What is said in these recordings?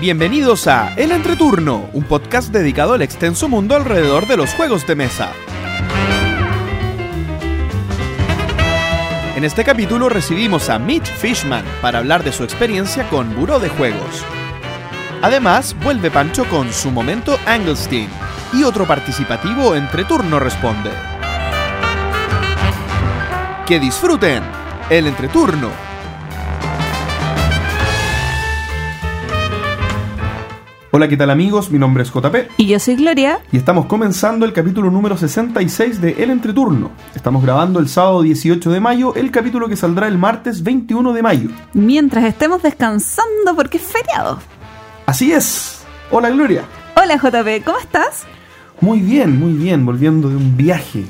Bienvenidos a El Entreturno, un podcast dedicado al extenso mundo alrededor de los juegos de mesa. En este capítulo recibimos a Mitch Fishman para hablar de su experiencia con Buró de Juegos. Además, vuelve Pancho con su momento Anglestein y otro participativo entre turno responde. Que disfruten el entreturno. Hola, ¿qué tal amigos? Mi nombre es JP Y yo soy Gloria. y estamos comenzando el capítulo número 66 de El Entreturno. Estamos grabando el sábado 18 de mayo, el capítulo que saldrá el martes 21 de mayo. Mientras estemos descansando porque es feriado. Así es. Hola Gloria. Hola JP, ¿cómo estás? Muy bien, muy bien, volviendo de un viaje.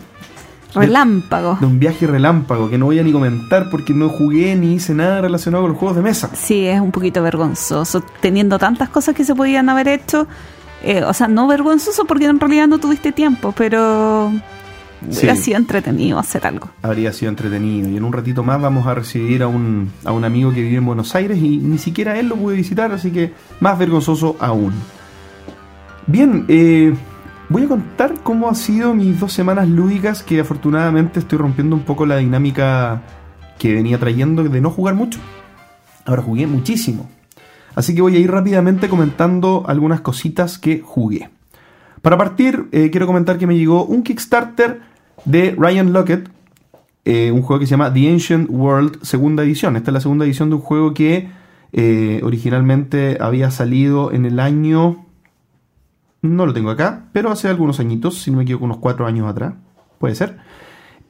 Relámpago. De un viaje relámpago que no voy a ni comentar porque no jugué ni hice nada relacionado con los juegos de mesa. Sí, es un poquito vergonzoso, teniendo tantas cosas que se podían haber hecho. Eh, o sea, no vergonzoso porque en realidad no tuviste tiempo, pero Sí. hubiera sido entretenido hacer algo. Habría sido entretenido. Y en un ratito más vamos a recibir a un, a un amigo que vive en Buenos Aires y ni siquiera él lo pude visitar, así que más vergonzoso aún. Bien, eh, voy a contar cómo ha sido mis dos semanas lúdicas que afortunadamente estoy rompiendo un poco la dinámica que venía trayendo de no jugar mucho. Ahora jugué muchísimo. Así que voy a ir rápidamente comentando algunas cositas que jugué. Para partir, eh, quiero comentar que me llegó un Kickstarter de Ryan Lockett, eh, un juego que se llama The Ancient World segunda edición. Esta es la segunda edición de un juego que eh, originalmente había salido en el año... No lo tengo acá, pero hace algunos añitos, si no me equivoco, unos cuatro años atrás. Puede ser.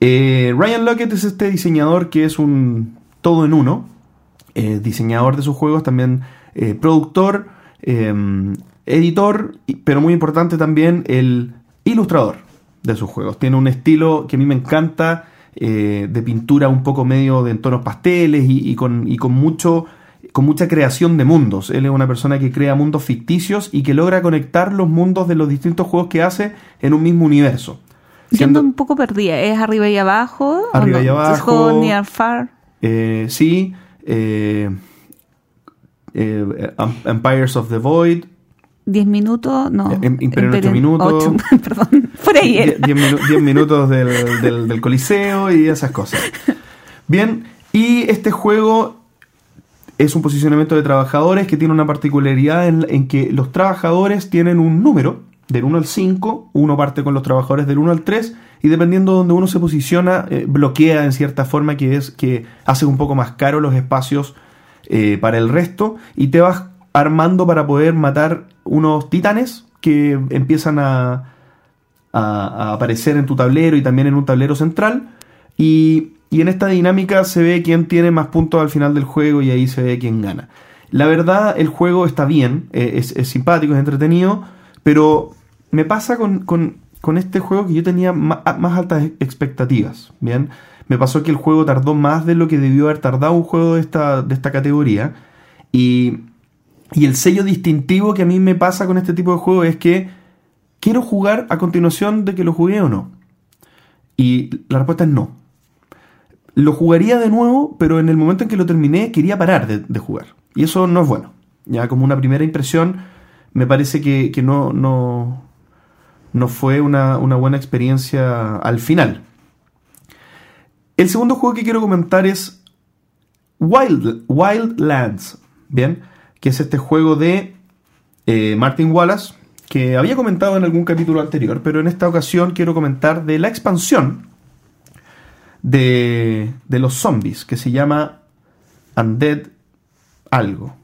Eh, Ryan Lockett es este diseñador que es un todo en uno. eh, diseñador de sus juegos, también eh, productor, eh, editor, pero muy importante también el ilustrador de sus juegos. Tiene un estilo que a mí me encanta, eh, de pintura un poco medio de en tonos pasteles y, y con, y con mucho con mucha creación de mundos. Él es una persona que crea mundos ficticios y que logra conectar los mundos de los distintos juegos que hace en un mismo universo. Siendo Siendo- un poco perdida, ¿es arriba y abajo? ¿O Arriba no? y abajo. ¿Es near far? Eh, sí, eh, eh, Em- Empires of the Void, ¿10 minutos? No. Em- Imperio en ocho Imperio- minutos. ocho, perdón, por ahí era. 10 minu- 10 minutos del, del- del Coliseo y esas cosas. Bien, y este juego es un posicionamiento de trabajadores que tiene una particularidad en, que los trabajadores tienen un número del 1 al 5, uno parte con los trabajadores del 1 al 3 y dependiendo de donde uno se posiciona, eh, bloquea en cierta forma que es que hace un poco más caro los espacios eh, para el resto y te vas armando para poder matar unos titanes que empiezan a, a aparecer en tu tablero y también en un tablero central. Y, y en esta dinámica se ve quién tiene más puntos al final del juego y ahí se ve quién gana. La verdad, el juego está bien, eh, es, simpático, es entretenido, pero me pasa con, con- este juego que yo tenía ma- más, altas expectativas. Bien, me pasó que el juego tardó más de lo que debió haber tardado un juego de esta, de esta categoría. Y, y el sello distintivo que a mí me pasa con este tipo de juego es que quiero jugar a continuación de que lo jugué o no. Y la respuesta es no. Lo jugaría de nuevo, pero en el momento en que lo terminé quería parar de, jugar. Y eso no es bueno. Ya como una primera impresión, me parece que, que no, no, no fue una, una buena experiencia al final. El segundo juego que quiero comentar es Wild, Wildlands, ¿bien? Que es este juego de eh, Martin Wallace, que había comentado en algún capítulo anterior, pero en esta ocasión quiero comentar de la expansión de, de los zombies, que se llama Undead algo.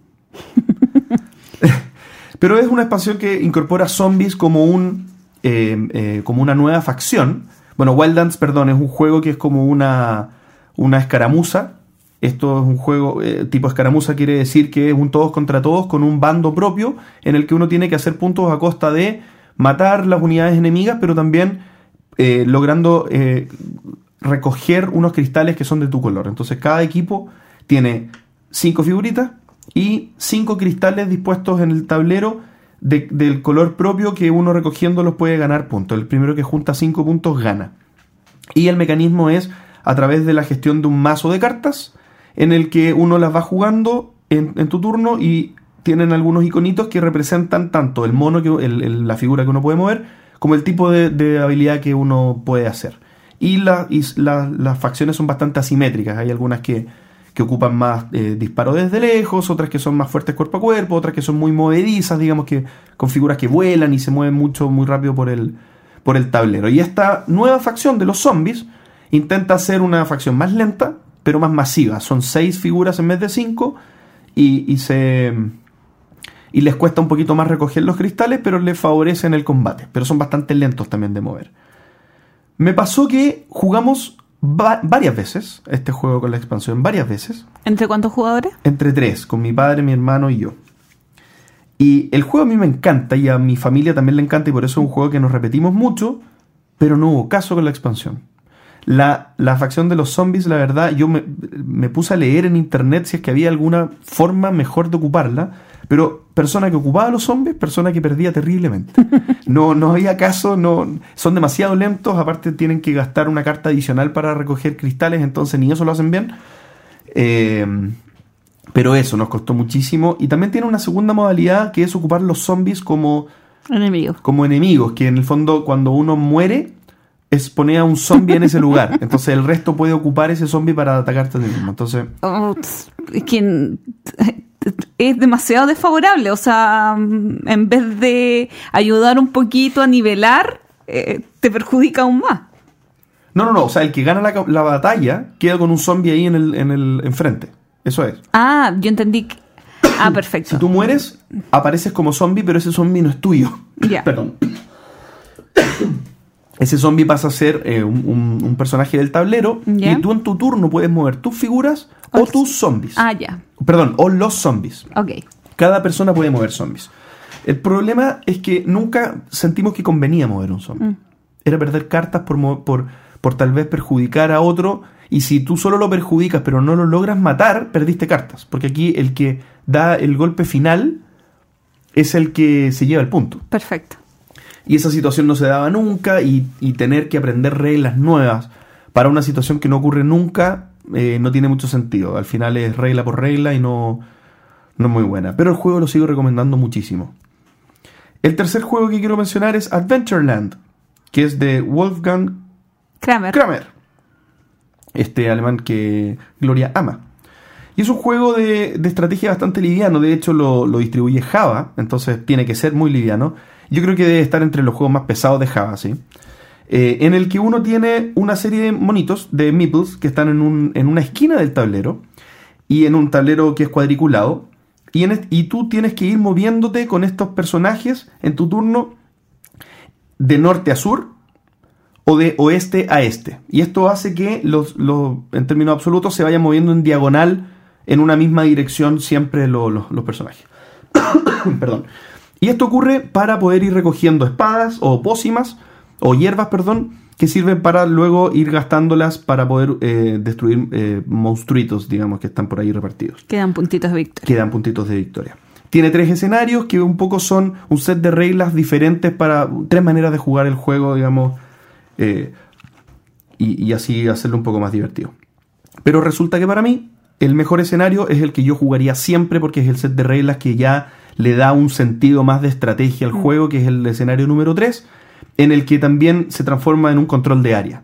pero es una expansión que incorpora zombies como un eh, eh, como una nueva facción. Bueno, Wildlands, perdón, es un juego que es como una, una escaramuza. Esto es un juego eh, tipo escaramuza, quiere decir que es un todos contra todos con un bando propio en el que uno tiene que hacer puntos a costa de matar las unidades enemigas, pero también eh, logrando recoger unos cristales que son de tu color. Entonces cada equipo tiene cinco figuritas y cinco cristales dispuestos en el tablero de- del color propio que uno recogiendo los puede ganar puntos. El primero que junta cinco puntos gana. Y el mecanismo es a través de la gestión de un mazo de cartas en el que uno las va jugando en, tu turno y tienen algunos iconitos que representan tanto el mono, que, la figura que uno puede mover, como el tipo de habilidad que uno puede hacer. Y, la- y la- las facciones son bastante asimétricas. Hay algunas que, que ocupan más eh, disparo desde lejos, otras que son más fuertes cuerpo a cuerpo, otras que son muy movedizas, digamos que con figuras que vuelan y se mueven mucho, muy rápido por el, por el tablero. Y esta nueva facción de los zombies intenta hacer una facción más lenta, pero más masiva. Son seis figuras en vez de cinco y, y se y les cuesta un poquito más recoger los cristales, pero les favorecen el combate. Pero son bastante lentos también de mover. Me pasó que jugamos va- varias veces este juego con la expansión, varias veces, ¿Entre cuántos jugadores? entre tres, con mi padre, mi hermano y yo. Y el juego a mí me encanta y a mi familia también le encanta y por eso es un juego que nos repetimos mucho, pero no hubo caso con la expansión. La, la facción de los zombies, la verdad, yo me, me puse a leer en internet si es que había alguna forma mejor de ocuparla, pero persona que ocupaba a los zombies, persona que perdía terriblemente. No, no había caso, no, son demasiado lentos, aparte tienen que gastar una carta adicional para recoger cristales, entonces ni eso lo hacen bien. Eh, pero eso nos costó muchísimo. Y también tiene una segunda modalidad que es ocupar los zombies como, Enemigos. como enemigos, que en el fondo cuando uno muere es poner a un zombie en ese lugar. Entonces el resto puede ocupar ese zombie para atacarte a ti mismo. Entonces, Oh, tss, es que es demasiado desfavorable. O sea, en vez de ayudar un poquito a nivelar, eh, te perjudica aún más. no, no, no. O sea, el que gana la, la batalla queda con un zombie ahí en el, en el enfrente. Eso es. Ah, yo entendí que... Ah, perfecto. Si tú mueres, apareces como zombie, pero ese zombie no es tuyo. Ya. Perdón. Ese zombie pasa a ser eh, un, un- un personaje del tablero y tú en tu turno puedes mover tus figuras o tus zombies. Ah, ya. Perdón, o los zombies. Ok. Cada persona puede mover zombies. El problema es que nunca sentimos que convenía mover un zombie. Mm. Era perder cartas por, por, por tal vez perjudicar a otro. Y si tú solo lo perjudicas pero no lo logras matar, perdiste cartas. Porque aquí el que da el golpe final es el que se lleva el punto. Perfecto. Y esa situación no se daba nunca y, y tener que aprender reglas nuevas para una situación que no ocurre nunca eh, no tiene mucho sentido. Al final es regla por regla y no, no es muy buena. Pero el juego lo sigo recomendando muchísimo. El tercer juego que quiero mencionar es Adventureland, que es de Wolfgang Kramer. Kramer, este alemán que Gloria ama. Y es un juego de, de estrategia bastante liviano, de hecho lo, lo distribuye Java, entonces tiene que ser muy liviano. Yo creo que debe estar entre los juegos más pesados de Java, ¿sí? Eh, en el que uno tiene una serie de monitos, de meeples, que están en, un- en una esquina del tablero, y en un tablero que es cuadriculado, y, en y tú tienes que ir moviéndote con estos personajes en tu turno de norte a sur, o de oeste a este. Y esto hace que los, los- en términos absolutos se vayan moviendo en diagonal en una misma dirección siempre lo- los personajes. perdón. Y esto ocurre para poder ir recogiendo espadas o pócimas o hierbas, perdón, que sirven para luego ir gastándolas para poder eh, destruir eh, monstruitos, digamos, que están por ahí repartidos Quedan puntitos de victoria. quedan puntitos de victoria. Tiene tres escenarios que un poco son un set de reglas diferentes para tres maneras de jugar el juego, digamos, eh, y, y así hacerlo un poco más divertido. Pero resulta que para mí el mejor escenario es el que yo jugaría siempre porque es el set de reglas que ya le da un sentido más de estrategia al juego, que es el escenario número 3, en el que también se transforma en un control de área.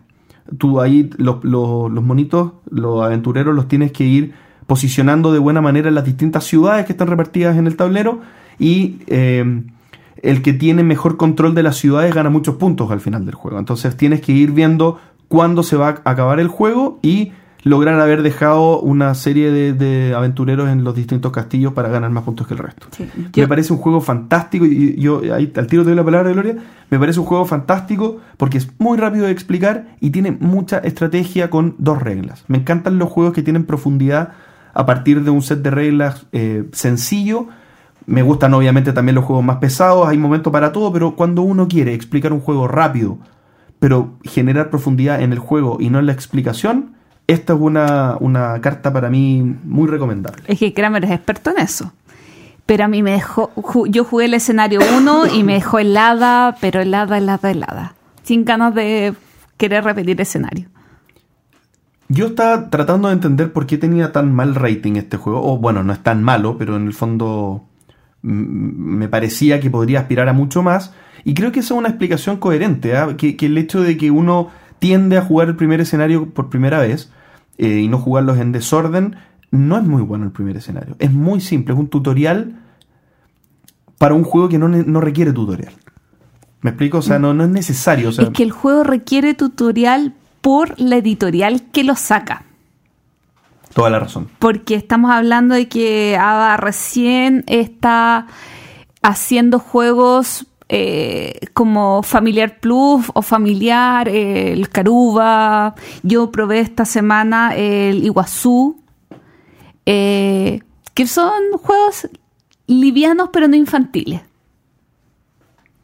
Tú ahí los, los- los monitos, los aventureros los tienes que ir posicionando de buena manera en las distintas ciudades que están repartidas en el tablero y eh, el que tiene mejor control de las ciudades gana muchos puntos al final del juego. Entonces tienes que ir viendo cuándo se va a acabar el juego y lograr haber dejado una serie de, de aventureros en los distintos castillos para ganar más puntos que el resto. Sí. Me parece un juego fantástico y yo ahí al tiro te doy la palabra Gloria. Me parece un juego fantástico porque es muy rápido de explicar y tiene mucha estrategia con dos reglas. Me encantan los juegos que tienen profundidad a partir de un set de reglas eh, sencillo. Me gustan obviamente también los juegos más pesados, hay momento para todo, pero cuando uno quiere explicar un juego rápido, pero generar profundidad en el juego y no en la explicación, esta es una, una carta para mí muy recomendable. Es que Kramer es experto en eso. Pero a mí me dejó. Yo jugué el escenario 1 y me dejó helada, pero helada, helada, helada. Sin ganas de querer repetir escenario. Yo estaba tratando de entender por qué tenía tan mal rating este juego. O bueno, no es tan malo, pero en el fondo me parecía que podría aspirar a mucho más. Y creo que esa es una explicación coherente, ¿ah? que, el hecho de que uno tiende a jugar el primer escenario por primera vez eh, y no jugarlos en desorden, no es muy bueno el primer escenario. Es muy simple, es un tutorial para un juego que no, requiere tutorial. ¿Me explico? O sea, no, no es necesario. es que el juego requiere tutorial por la editorial que lo saca. Toda la razón. Porque estamos hablando de que ABA recién está haciendo juegos eh, como Familiar Plus o Familiar, el Caruba. Yo probé esta semana el Iguazú, eh, que son juegos livianos pero no infantiles.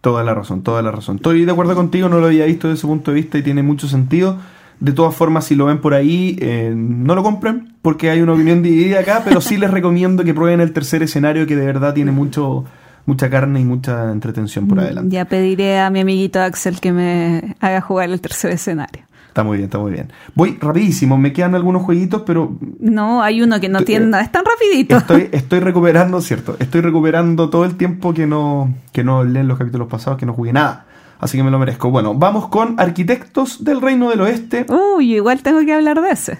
Toda la razón, toda la razón. Estoy de acuerdo contigo, no lo había visto desde ese punto de vista y tiene mucho sentido. De todas formas, si lo ven por ahí, eh, no lo compren porque hay una opinión dividida acá, pero sí les recomiendo que prueben el tercer escenario que de verdad tiene mucho mucha carne y mucha entretención por mm, adelante. Ya pediré a mi amiguito Axel que me haga jugar el tercer escenario. Está muy bien, está muy bien. Voy rapidísimo, me quedan algunos jueguitos, pero... No, hay uno que no tiene nada, es tan rapidito. Estoy, estoy recuperando, cierto, estoy recuperando todo el tiempo que no, que no leen los capítulos pasados, que no jugué nada. Así que me lo merezco. Bueno, vamos con Arquitectos del Reino del Oeste. Uy, igual tengo que hablar de ese.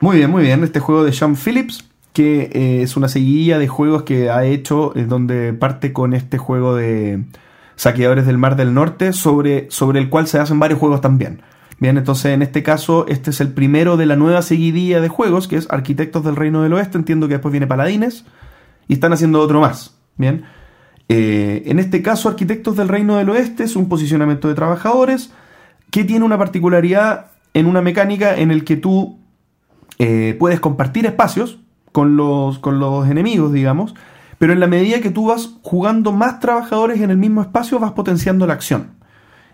Muy bien, muy bien. Este juego de Sean Phillips, que eh, es una seguidilla de juegos que ha hecho, en donde parte con este juego de Saqueadores del Mar del Norte, sobre, sobre el cual se hacen varios juegos también. Bien, entonces en este caso, este es el primero de la nueva seguidilla de juegos, que es Arquitectos del Reino del Oeste. Entiendo que después viene Paladines, y están haciendo otro más. Bien. Eh, en este caso, Arquitectos del Reino del Oeste es un posicionamiento de trabajadores que tiene una particularidad en una mecánica en el que tú eh, puedes compartir espacios con los, con los enemigos, digamos, pero en la medida que tú vas jugando más trabajadores en el mismo espacio, vas potenciando la acción.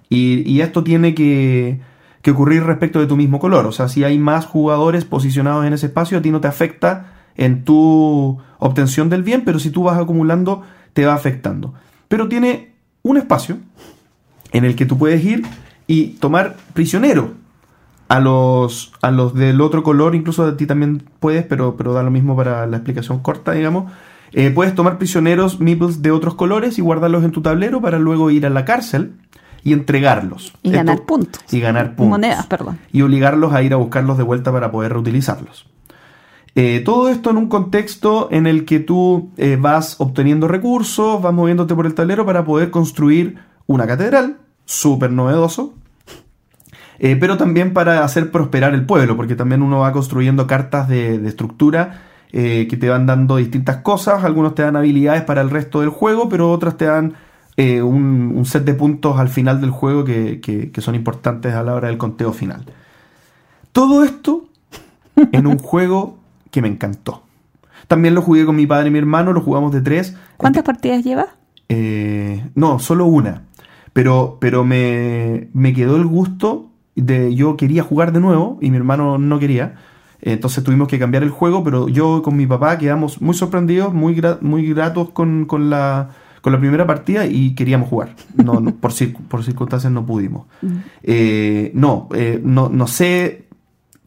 Y, esto tiene que, que, ocurrir respecto de tu mismo color. O sea, si hay más jugadores posicionados en ese espacio, a ti no te afecta en tu obtención del bien, pero si tú vas acumulando te va afectando. Pero tiene un espacio en el que tú puedes ir y tomar prisionero a los, a los del otro color, incluso a ti también puedes, pero, pero da lo mismo para la explicación corta, digamos. Eh, puedes tomar prisioneros meeples de otros colores y guardarlos en tu tablero para luego ir a la cárcel y entregarlos. Y ganar puntos. Y ganar puntos. Monedas, perdón. Y obligarlos a ir a buscarlos de vuelta para poder reutilizarlos. Eh, todo esto en un contexto en el que tú eh, vas obteniendo recursos, vas moviéndote por el tablero para poder construir una catedral, súper novedoso, eh, pero también para hacer prosperar el pueblo, porque también uno va construyendo cartas de, estructura que te van dando distintas cosas, algunos te dan habilidades para el resto del juego, pero otras te dan un, set de puntos al final del juego que, que son importantes a la hora del conteo final. Todo esto en un juego que me encantó. También lo jugué con mi padre y mi hermano, lo jugamos de tres. ¿Cuántas partidas lleva? Eh, no, solo una. Pero, pero me, me, quedó el gusto de yo quería jugar de nuevo y mi hermano no quería. Entonces tuvimos que cambiar el juego, pero yo con mi papá quedamos muy sorprendidos, muy, muy gratos con, con, la, con la primera partida y queríamos jugar. No, por, por circunstancias no pudimos. Mm. Eh, no, eh, no, no sé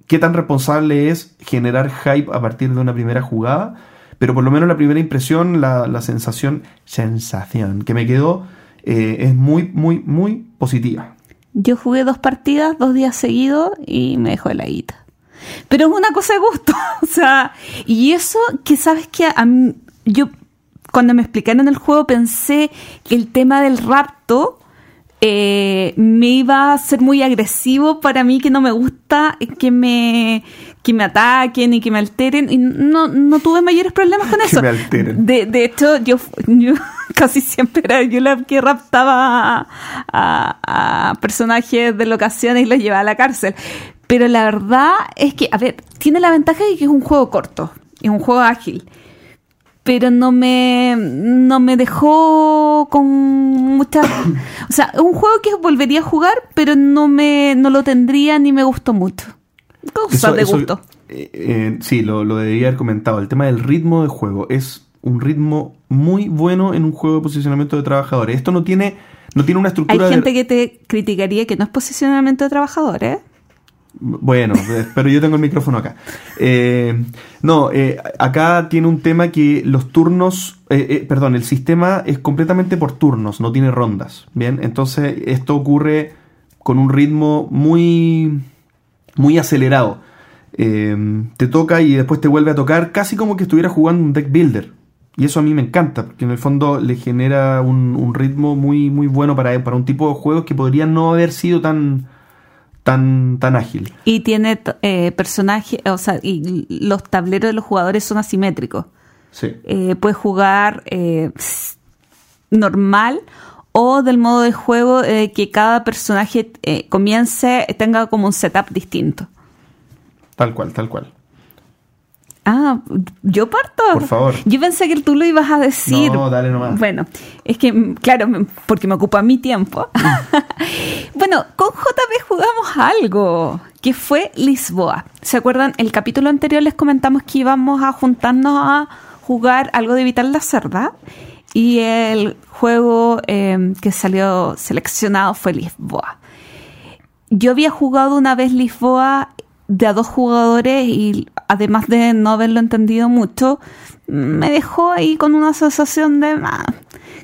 qué tan responsable es generar hype a partir de una primera jugada, pero por lo menos la primera impresión, la, sensación, sensación que me quedó eh, es muy, muy, muy positiva. Yo jugué dos partidas, dos días seguidos y me dejó la guita. Pero es una cosa de gusto, o sea, y eso que sabes que a mí, yo cuando me explicaron el juego pensé que el tema del rapto eh, me iba a ser muy agresivo para mí que no me gusta que me que me ataquen y que me alteren y no, no tuve mayores problemas con eso. De, de hecho, yo, yo casi siempre era yo la que raptaba a, personajes de locaciones y los llevaba a la cárcel. Pero la verdad es que, a ver, tiene la ventaja de que es un juego corto, es un juego ágil pero no me, no me dejó con muchas... O sea, un juego que volvería a jugar, pero no, me, no lo tendría ni me gustó mucho. Cosas de gusto. Eh, eh, sí, lo, lo debería haber comentado. El tema del ritmo de juego es un ritmo muy bueno en un juego de posicionamiento de trabajadores. Esto no tiene, no tiene una estructura... Hay gente que te criticaría que no es posicionamiento de trabajadores. Bueno, eh, pero yo tengo el micrófono acá. Eh, no, eh, acá tiene un tema que los turnos, eh, perdón, el sistema es completamente por turnos, no tiene rondas. Bien, entonces esto ocurre con un ritmo muy, muy acelerado. Te toca y después te vuelve a tocar, casi como que estuviera jugando un deck builder. Y eso a mí me encanta, porque en el fondo le genera un, un ritmo muy, muy bueno para, para un tipo de juegos que podría no haber sido tan, tan, tan ágil. Y tiene eh, personajes, o sea, y los tableros de los jugadores son asimétricos. Sí. Eh, puedes jugar eh, normal o del modo de juego eh, que cada personaje eh, comience, tenga como un setup distinto. Tal cual, tal cual. Ah, yo parto. Por favor. Yo pensé que tú lo ibas a decir. No, dale nomás. Bueno, es que, mm, claro, porque me ocupa mi tiempo. bueno, con JP jugamos algo, que fue Lisboa. ¿Se acuerdan? El capítulo anterior les comentamos que íbamos a juntarnos a jugar algo de Vital la Cerda. Y el juego eh, que salió seleccionado fue Lisboa. Yo había jugado una vez Lisboa de a dos jugadores y además de no haberlo entendido mucho, me dejó ahí con una sensación de... "Ah,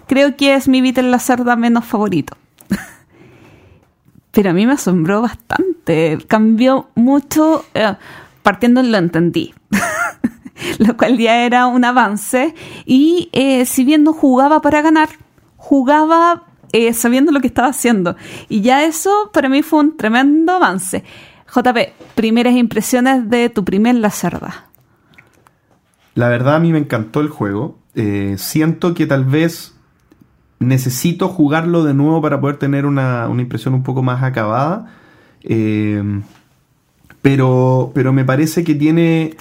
creo que es mi Beatle la cerda menos favorito. Pero a mí me asombró bastante. Cambió mucho, eh, partiendo en lo entendí. lo cual ya era un avance. Y eh, si bien no jugaba para ganar, jugaba eh, sabiendo lo que estaba haciendo. Y ya eso para mí fue un tremendo avance. JP, primeras impresiones de tu primer La Cerda. La verdad a mí me encantó el juego. Eh, siento que tal vez necesito jugarlo de nuevo para poder tener una, una impresión un poco más acabada. Eh, pero, pero me parece que tiene...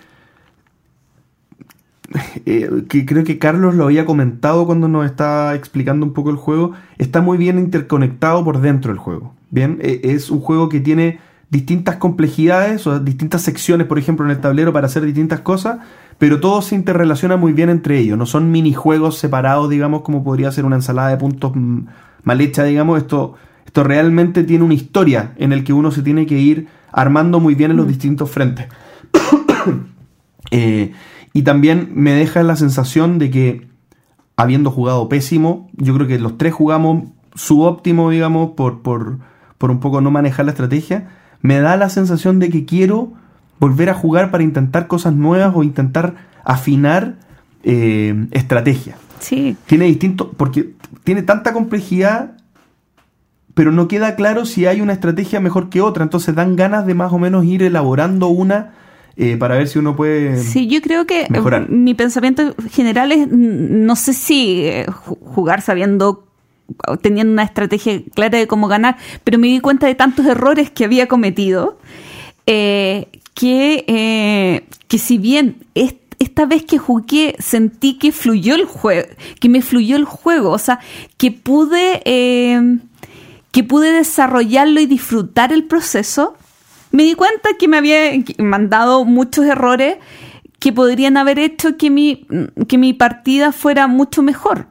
eh, que creo que Carlos lo había comentado cuando nos estaba explicando un poco el juego. Está muy bien interconectado por dentro del juego. Bien, Eh, es un juego que tiene distintas complejidades o distintas secciones, por ejemplo, en el tablero para hacer distintas cosas, pero todo se interrelaciona muy bien entre ellos. No son minijuegos separados, digamos, como podría ser una ensalada de puntos mm, mal hecha, digamos. Esto, esto realmente tiene una historia en el que uno se tiene que ir armando muy bien en los distintos frentes. Eh, y también me deja la sensación de que, habiendo jugado pésimo, yo creo que los tres jugamos subóptimo, digamos, por, por, por un poco no manejar la estrategia, me da la sensación de que quiero volver a jugar para intentar cosas nuevas o intentar afinar eh, estrategia. Sí, Tiene distinto, porque tiene tanta complejidad, pero no queda claro si hay una estrategia mejor que otra, entonces dan ganas de más o menos ir elaborando una eh, para ver si uno puede... Sí, yo creo que eh, mejorar. mi pensamiento general es, no sé si eh, ju- jugar sabiendo, teniendo una estrategia clara de cómo ganar, pero me di cuenta de tantos errores que había cometido, eh, que, eh, que si bien est- esta vez que jugué sentí que fluyó el juego, que me fluyó el juego, o sea, que pude... eh, que pude desarrollarlo y disfrutar el proceso, me di cuenta que me había mandado muchos errores que podrían haber hecho que mi, que mi partida fuera mucho mejor.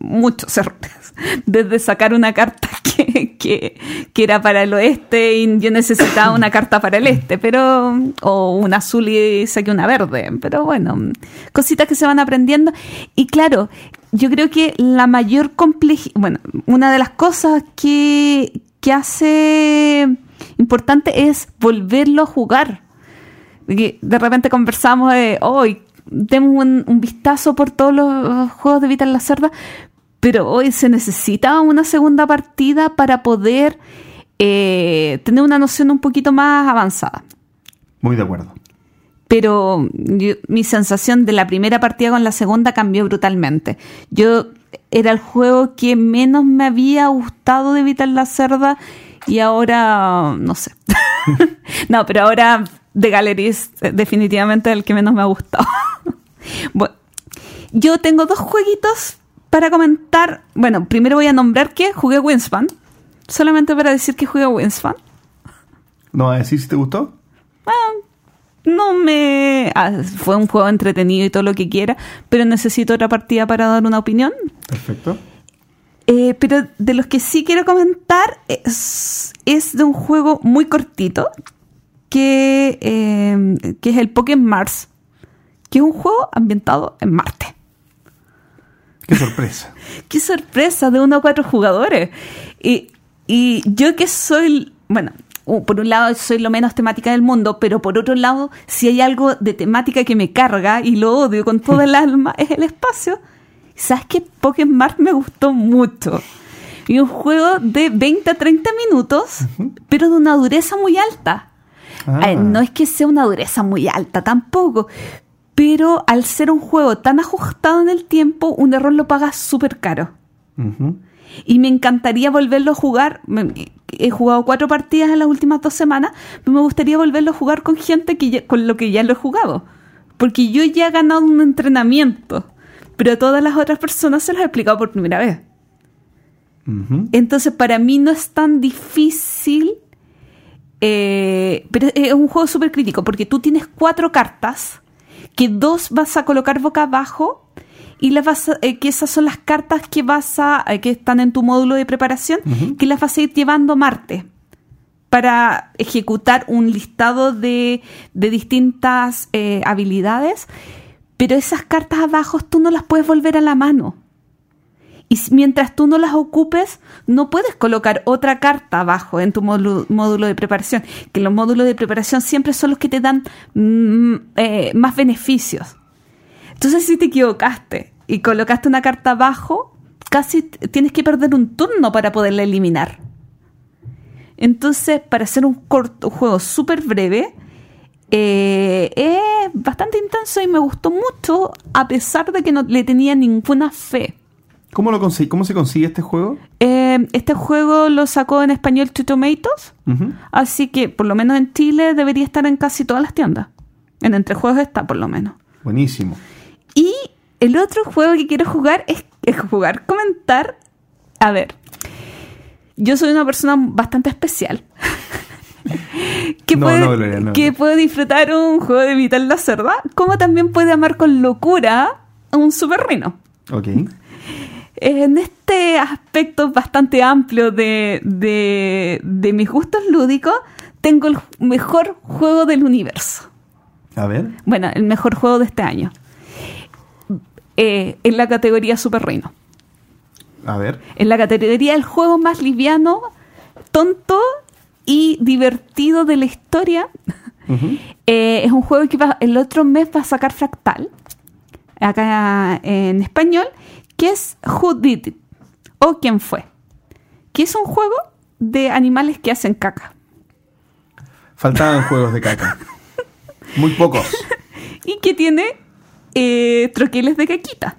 Muchos errores. Desde sacar una carta que, que, que era para el oeste y yo necesitaba una carta para el este, pero. o un azul y saqué una verde. Pero bueno, cositas que se van aprendiendo. Y claro, yo creo que la mayor complejidad. Bueno, una de las cosas que, que hace importante es volverlo a jugar. De repente conversamos de hoy, demos un, un vistazo por todos los juegos de Vital la Cerda, pero hoy se necesita una segunda partida para poder eh, tener una noción un poquito más avanzada. Muy de acuerdo. Pero yo- mi sensación de la primera partida con la segunda cambió brutalmente. Yo era el juego que menos me había gustado de Vital la Cerda y ahora no sé. no, pero ahora The Gallery es eh, definitivamente el que menos me ha gustado. Bueno, yo tengo dos jueguitos para comentar. Bueno, primero voy a nombrar que jugué Wingspan. Solamente para decir que jugué Wingspan. ¿No vas a decir si te gustó? no me... ah, fue un juego entretenido y todo lo que quiera, pero necesito otra partida para dar una opinión. Perfecto. Eh, pero de los que sí quiero comentar es es de un juego muy cortito que, eh, que es el Pokémon Mars, que es un juego ambientado en Marte. Qué sorpresa. Qué sorpresa de uno a cuatro jugadores. Y, y yo que soy, bueno, por un lado soy lo menos temática del mundo, pero por otro lado, si hay algo de temática que me carga y lo odio con todo el alma, es el espacio. ¿Sabes qué? Pokémon Mars me gustó mucho. Y un juego de 20 a 30 minutos, pero de una dureza muy alta. Ah. Eh, no es que sea una dureza muy alta tampoco, pero al ser un juego tan ajustado en el tiempo, un error lo pagas súper caro. Y me encantaría volverlo a jugar. He jugado cuatro partidas en las últimas dos semanas, pero me gustaría volverlo a jugar con gente que ya- con lo que ya lo he jugado. Porque yo ya he ganado un entrenamiento, pero a todas las otras personas se los he explicado por primera vez. Entonces, para mí no es tan difícil, eh, pero es un juego súper crítico, porque tú tienes cuatro cartas, que dos vas a colocar boca abajo, y las vas a- eh, que esas son las cartas que vas a, eh, que están en tu módulo de preparación, que las vas a ir llevando Marte para ejecutar un listado de, de distintas eh, habilidades, pero esas cartas abajo tú no las puedes volver a la mano. Y mientras tú no las ocupes, no puedes colocar otra carta abajo en tu módulo, de preparación. Que los módulos de preparación siempre son los que te dan mm, eh, más beneficios. Entonces, si te equivocaste y colocaste una carta abajo, casi tienes que perder un turno para poderla eliminar. Entonces, para hacer un corto juego súper breve, eh, es bastante intenso y me gustó mucho, a pesar de que no le tenía ninguna fe. ¿Cómo, lo consi- ¿Cómo se consigue este juego? Eh, este juego lo sacó en español Two Tomatoes, así que por lo menos en Chile debería estar en casi todas las tiendas. En Entrejuegos está, por lo menos. Buenísimo. Y el otro juego que quiero jugar es, es jugar, comentar. A ver, yo soy una persona bastante especial. que, No, puede, no, Gloria, no, que puede disfrutar un juego de Vital la Cerda, como también puede amar con locura a un super rino. Ok. En este aspecto bastante amplio de, de, de mis gustos lúdicos, tengo el mejor juego del universo. A ver. Bueno, el mejor juego de este año. Eh, en la categoría Super Reino. A ver. En la categoría del juego más liviano, tonto y divertido de la historia. Eh, es un juego que va- el otro mes va a sacar Fractal, acá en español, que es Who Did It? o ¿Quién fue? Que es un juego de animales que hacen caca. Faltaban juegos de caca. Muy pocos. y que tiene eh, troqueles de caquita.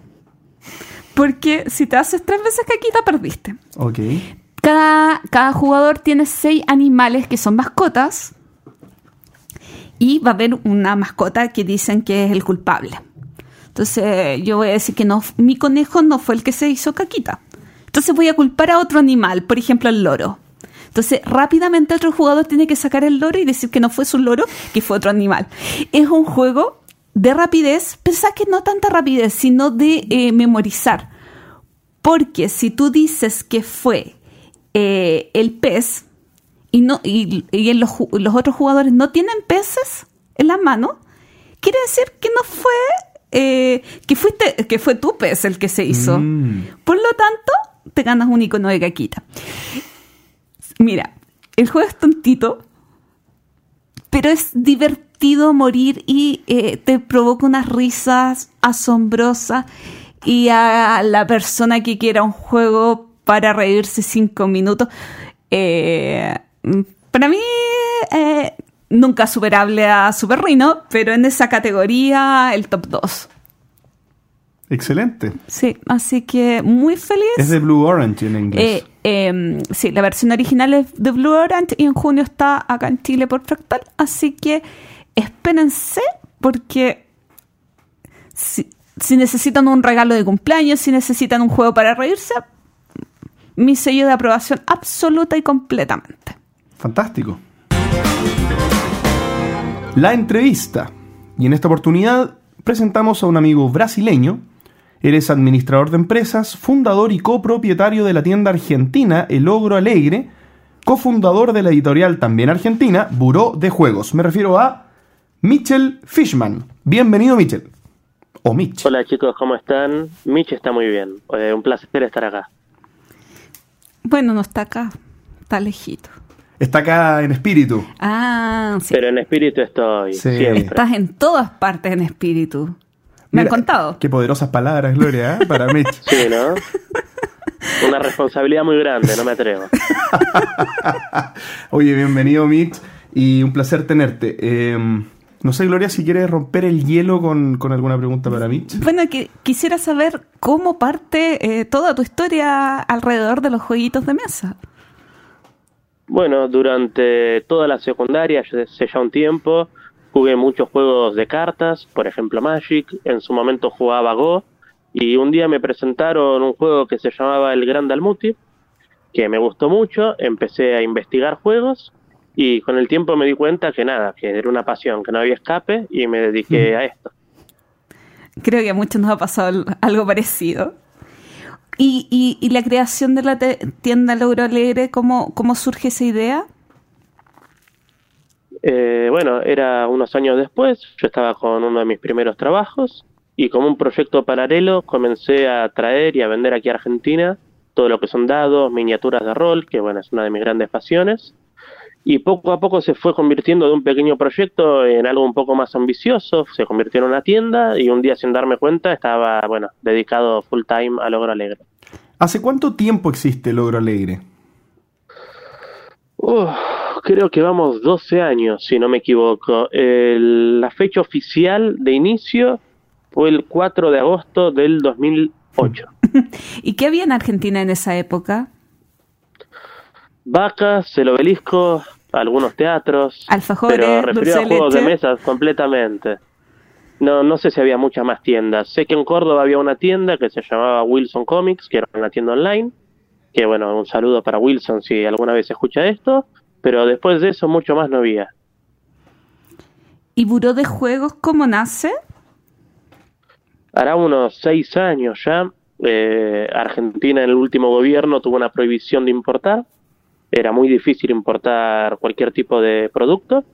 Porque si te haces tres veces caquita, perdiste. Ok. Cada, cada jugador tiene seis animales que son mascotas. Y va a haber una mascota que dicen que es el culpable. Entonces yo voy a decir que no, mi conejo no fue el que se hizo caquita. Entonces voy a culpar a otro animal, por ejemplo el loro. Entonces rápidamente otro jugador tiene que sacar el loro y decir que no fue su loro, que fue otro animal. Es un juego de rapidez, sabes que no tanta rapidez, sino de eh, memorizar. Porque si tú dices que fue eh, el pez y, no, y, y los, los otros jugadores no tienen peces en la mano, quiere decir que no fue, eh, que, fuiste, que fue tu pez el que se hizo. Mm. Por lo tanto, te ganas un icono de caquita. Mira, el juego es tontito, pero es divertido morir y eh, te provoca unas risas asombrosas y a la persona que quiera un juego para reírse cinco minutos, eh, para mí eh, nunca superable a Super Rhino, pero en esa categoría el top 2. Excelente. Sí, así que muy feliz. Es de Blue Orange en inglés. Eh, eh, sí, la versión original es de Blue Orange y en junio está acá en Chile por Fractal. Así que espérense porque si, si necesitan un regalo de cumpleaños, si necesitan un juego para reírse, mi sello de aprobación absoluta y completamente. Fantástico. La entrevista. Y en esta oportunidad presentamos a un amigo brasileño. Él es administrador de empresas, fundador y copropietario de la tienda argentina El Ogro Alegre, cofundador de la editorial también argentina, Buró de Juegos. Me refiero a Mitchell Fishman. Bienvenido, Mitchell. O Mitch. Hola chicos, ¿cómo están? Mitch está muy bien. Eh, un placer estar acá. Bueno, no está acá, está lejito. Está acá en espíritu. Ah, sí. Pero en espíritu estoy, Sí. siempre. Estás en todas partes en espíritu. Me han contado. Qué poderosas palabras, Gloria, ¿eh? para Mitch. Sí, ¿no? Una responsabilidad muy grande, no me atrevo. Oye, bienvenido, Mitch, y un placer tenerte. Eh, no sé, Gloria, si quieres romper el hielo con, con alguna pregunta para Mitch. Bueno, que quisiera saber cómo parte eh, toda tu historia alrededor de los jueguitos de mesa. Bueno, durante toda la secundaria, hace ya un tiempo, jugué muchos juegos de cartas, por ejemplo Magic, en su momento jugaba Go, y un día me presentaron un juego que se llamaba El Gran Dalmuti, que me gustó mucho, empecé a investigar juegos, y con el tiempo me di cuenta que nada, que era una pasión, que no había escape, y me dediqué a esto. Creo que a muchos nos ha pasado al- algo parecido. Y, y, y la creación de la tienda Logro Alegre, ¿cómo, ¿cómo surge esa idea? Eh, bueno, era unos años después, yo estaba con uno de mis primeros trabajos y como un proyecto paralelo comencé a traer y a vender aquí a Argentina todo lo que son dados, miniaturas de rol, que bueno, es una de mis grandes pasiones. Y poco a poco se fue convirtiendo de un pequeño proyecto en algo un poco más ambicioso, se convirtió en una tienda y un día sin darme cuenta estaba, bueno, dedicado full time a Logro Alegre. ¿Hace cuánto tiempo existe Logro Alegre? Uf, creo que vamos 12 años, si no me equivoco. El- la fecha oficial de inicio fue el 4 de agosto del 2008. ¿Y qué había en Argentina en esa época? Vacas, el obelisco, algunos teatros. Alfajores, pero referido a de juegos de leche. mesas completamente. No, no sé si había muchas más tiendas. Sé que en Córdoba había una tienda que se llamaba Wilson Comics, que era una tienda online. Que bueno, un saludo para Wilson si alguna vez escucha esto. Pero después de eso, mucho más no había. ¿Y Buró de Juegos cómo nace? Hará unos seis años ya, eh, Argentina en el último gobierno tuvo una prohibición de importar. Era muy difícil importar cualquier tipo de producto.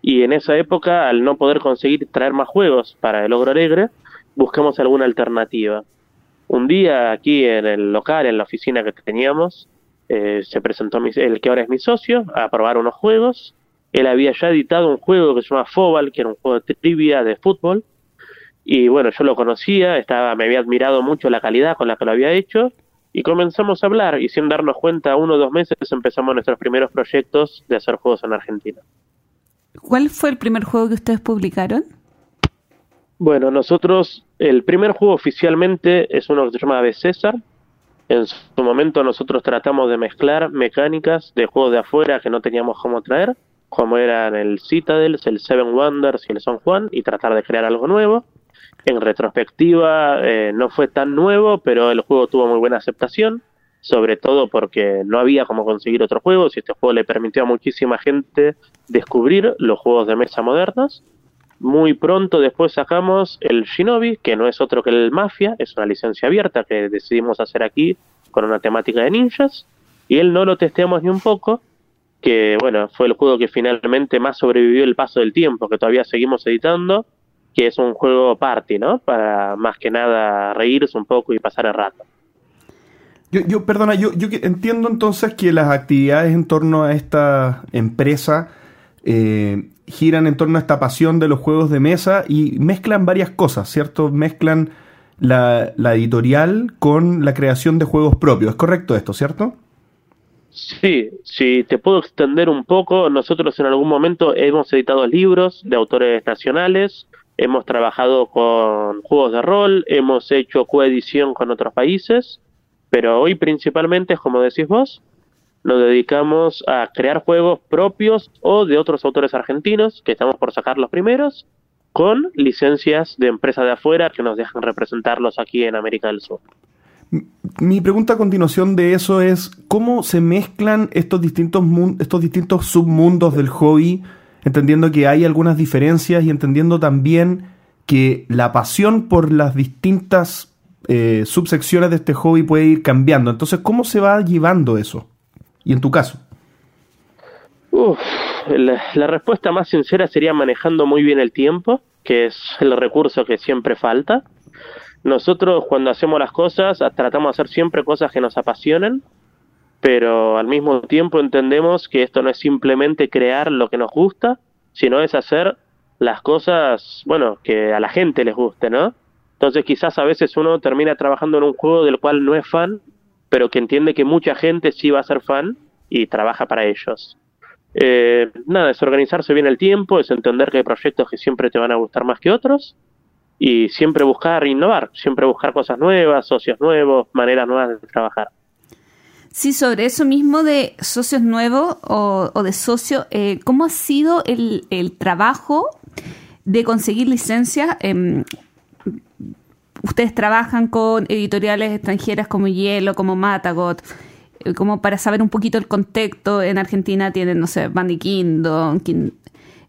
Y en esa época, al no poder conseguir traer más juegos para el Logro Alegre, buscamos alguna alternativa. Un día aquí en el local, en la oficina que teníamos, eh, se presentó mi- el que ahora es mi socio a probar unos juegos. Él había ya editado un juego que se llama Fobal, que era un juego de trivia de fútbol. Y bueno, yo lo conocía, estaba, me había admirado mucho la calidad con la que lo había hecho. Y comenzamos a hablar y sin darnos cuenta, uno o dos meses empezamos nuestros primeros proyectos de hacer juegos en Argentina. ¿Cuál fue el primer juego que ustedes publicaron? Bueno, nosotros, el primer juego oficialmente es uno que se llama de César. En su momento nosotros tratamos de mezclar mecánicas de juegos de afuera que no teníamos cómo traer, como eran el Citadel, el Seven Wonders y el San Juan, y tratar de crear algo nuevo. En retrospectiva eh, no fue tan nuevo, pero el juego tuvo muy buena aceptación, sobre todo porque no había cómo conseguir otros juegos y este juego le permitió a muchísima gente descubrir los juegos de mesa modernos. Muy pronto después sacamos el Shinobi, que no es otro que el Mafia, es una licencia abierta que decidimos hacer aquí con una temática de ninjas, y él no lo testeamos ni un poco, que bueno, fue el juego que finalmente más sobrevivió el paso del tiempo, que todavía seguimos editando, que es un juego party, ¿no? Para más que nada reírse un poco y pasar el rato. Yo, yo perdona, yo, entiendo entonces que las actividades en torno a esta empresa eh, giran en torno a esta pasión de los juegos de mesa y mezclan varias cosas, ¿cierto? Mezclan la, la editorial con la creación de juegos propios. ¿Es correcto esto, cierto? Sí, si te puedo extender un poco, nosotros en algún momento hemos editado libros de autores nacionales, hemos trabajado con juegos de rol, hemos hecho coedición con otros países, pero hoy principalmente, como decís vos, nos dedicamos a crear juegos propios o de otros autores argentinos, que estamos por sacar los primeros, con licencias de empresas de afuera que nos dejan representarlos aquí en América del Sur. Mi pregunta a continuación de eso es, ¿cómo se mezclan estos distintos, estos distintos submundos del hobby, entendiendo que hay algunas diferencias y entendiendo también que la pasión por las distintas eh, subsecciones de este hobby puede ir cambiando? Entonces, ¿cómo se va llevando eso? Y en tu caso. La, la respuesta más sincera sería manejando muy bien el tiempo, que es el recurso que siempre falta. Nosotros cuando hacemos las cosas tratamos de hacer siempre cosas que nos apasionen, pero al mismo tiempo entendemos que esto no es simplemente crear lo que nos gusta, sino es hacer las cosas, bueno, que a la gente les guste, ¿no? Entonces quizás a veces uno termina trabajando en un juego del cual no es fan, pero que entiende que mucha gente sí va a ser fan y trabaja para ellos. Eh, nada, es organizarse bien el tiempo, es entender que hay proyectos que siempre te van a gustar más que otros y siempre buscar innovar, siempre buscar cosas nuevas, socios nuevos, maneras nuevas de trabajar. Sí, sobre eso mismo de socios nuevos o, de socio, eh, ¿cómo ha sido el, trabajo de conseguir licencias? Eh, ustedes trabajan con editoriales extranjeras como Hielo, como Matagot, eh, como para saber un poquito el contexto. En Argentina tienen, no sé, Bandy Kingdom, King,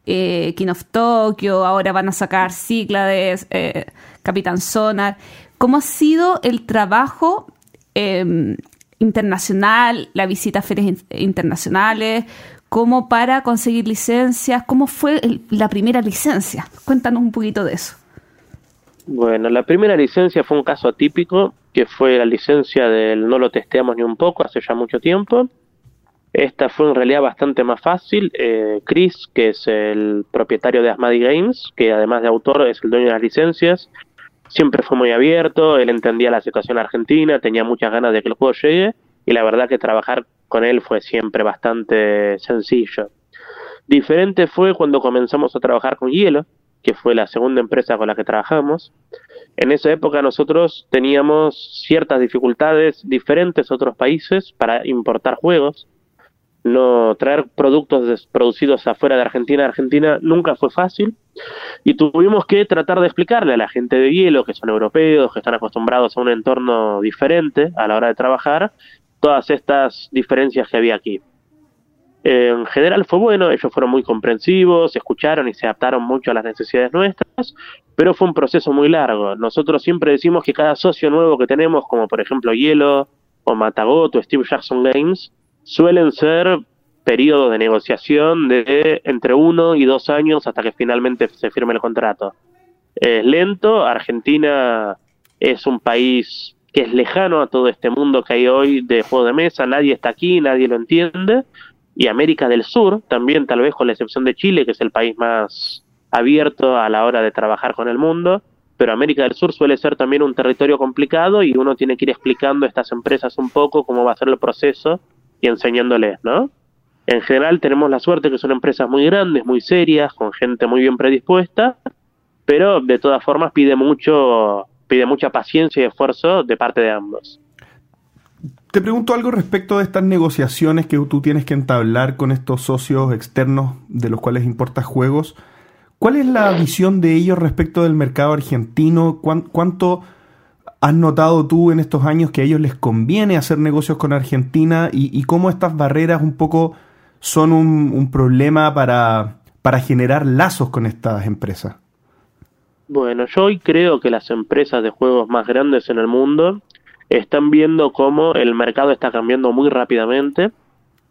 eh, King of Tokyo, ahora van a sacar Cíclades, eh, Capitán Sonar. ¿Cómo ha sido el trabajo em, internacional, la visita a ferias internacionales, como para conseguir licencias? ¿Cómo fue la primera licencia? Cuéntanos un poquito de eso. Bueno, la primera licencia fue un caso atípico, que fue la licencia del no lo testeamos ni un poco hace ya mucho tiempo. Esta fue en realidad bastante más fácil. Eh, Chris, que es el propietario de Asmadi Games, que además de autor es el dueño de las licencias, siempre fue muy abierto, él entendía la situación argentina, tenía muchas ganas de que el juego llegue y la verdad que trabajar con él fue siempre bastante sencillo. Diferente fue cuando comenzamos a trabajar con Hielo, que fue la segunda empresa con la que trabajamos. En esa época nosotros teníamos ciertas dificultades diferentes a otros países para importar juegos. No traer productos producidos afuera de Argentina a Argentina nunca fue fácil y tuvimos que tratar de explicarle a la gente de hielo que son europeos, que están acostumbrados a un entorno diferente a la hora de trabajar, todas estas diferencias que había aquí en general fue bueno, ellos fueron muy comprensivos, escucharon y se adaptaron mucho a las necesidades nuestras, pero fue un proceso muy largo. Nosotros siempre decimos que cada socio nuevo que tenemos, como por ejemplo Hielo o Matagot o Steve Jackson Games, suelen ser periodos de negociación de entre uno y dos años hasta que finalmente se firme el contrato. Es lento, Argentina es un país que es lejano a todo este mundo que hay hoy de juego de mesa, nadie está aquí, nadie lo entiende, y América del Sur, también tal vez con la excepción de Chile, que es el país más abierto a la hora de trabajar con el mundo, pero América del Sur suele ser también un territorio complicado y uno tiene que ir explicando a estas empresas un poco cómo va a ser el proceso y enseñándoles, ¿no? En general tenemos la suerte que son empresas muy grandes, muy serias, con gente muy bien predispuesta, pero de todas formas pide mucho, pide mucha paciencia y esfuerzo de parte de ambos. Te pregunto algo respecto de estas negociaciones que tú tienes que entablar con estos socios externos de los cuales importas juegos. ¿Cuál es la visión de ellos respecto del mercado argentino? ¿Cuánto has notado tú en estos años que a ellos les conviene hacer negocios con Argentina y, cómo estas barreras un poco son un, problema para, para generar lazos con estas empresas? Bueno, yo hoy creo que las empresas de juegos más grandes en el mundo están viendo cómo el mercado está cambiando muy rápidamente.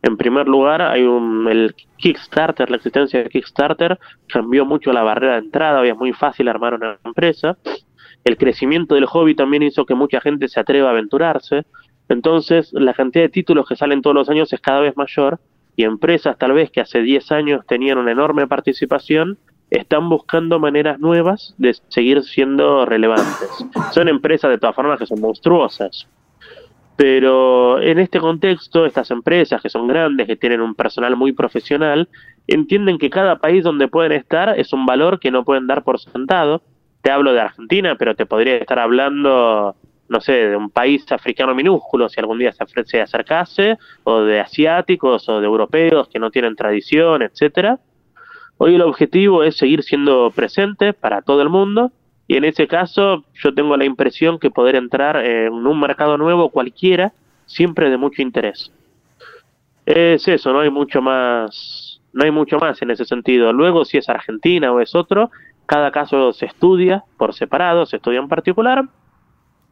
En primer lugar, hay un, el Kickstarter, la existencia de Kickstarter cambió mucho la barrera de entrada, hoy es muy fácil armar una empresa. El crecimiento del hobby también hizo que mucha gente se atreva a aventurarse. Entonces, la cantidad de títulos que salen todos los años es cada vez mayor y empresas tal vez que hace 10 años tenían una enorme participación están buscando maneras nuevas de seguir siendo relevantes. Son empresas de todas formas que son monstruosas. Pero en este contexto, estas empresas que son grandes, que tienen un personal muy profesional, entienden que cada país donde pueden estar es un valor que no pueden dar por sentado. Te hablo de Argentina, pero te podría estar hablando, no sé, de un país africano minúsculo, si algún día se, se acercase, o de asiáticos o de europeos que no tienen tradición, etcétera Hoy el objetivo es seguir siendo presente para todo el mundo y en ese caso yo tengo la impresión que poder entrar en un mercado nuevo cualquiera siempre de mucho interés. Es eso, no hay mucho más, no hay mucho más en ese sentido. Luego si es Argentina o es otro, cada caso se estudia por separado, se estudia en particular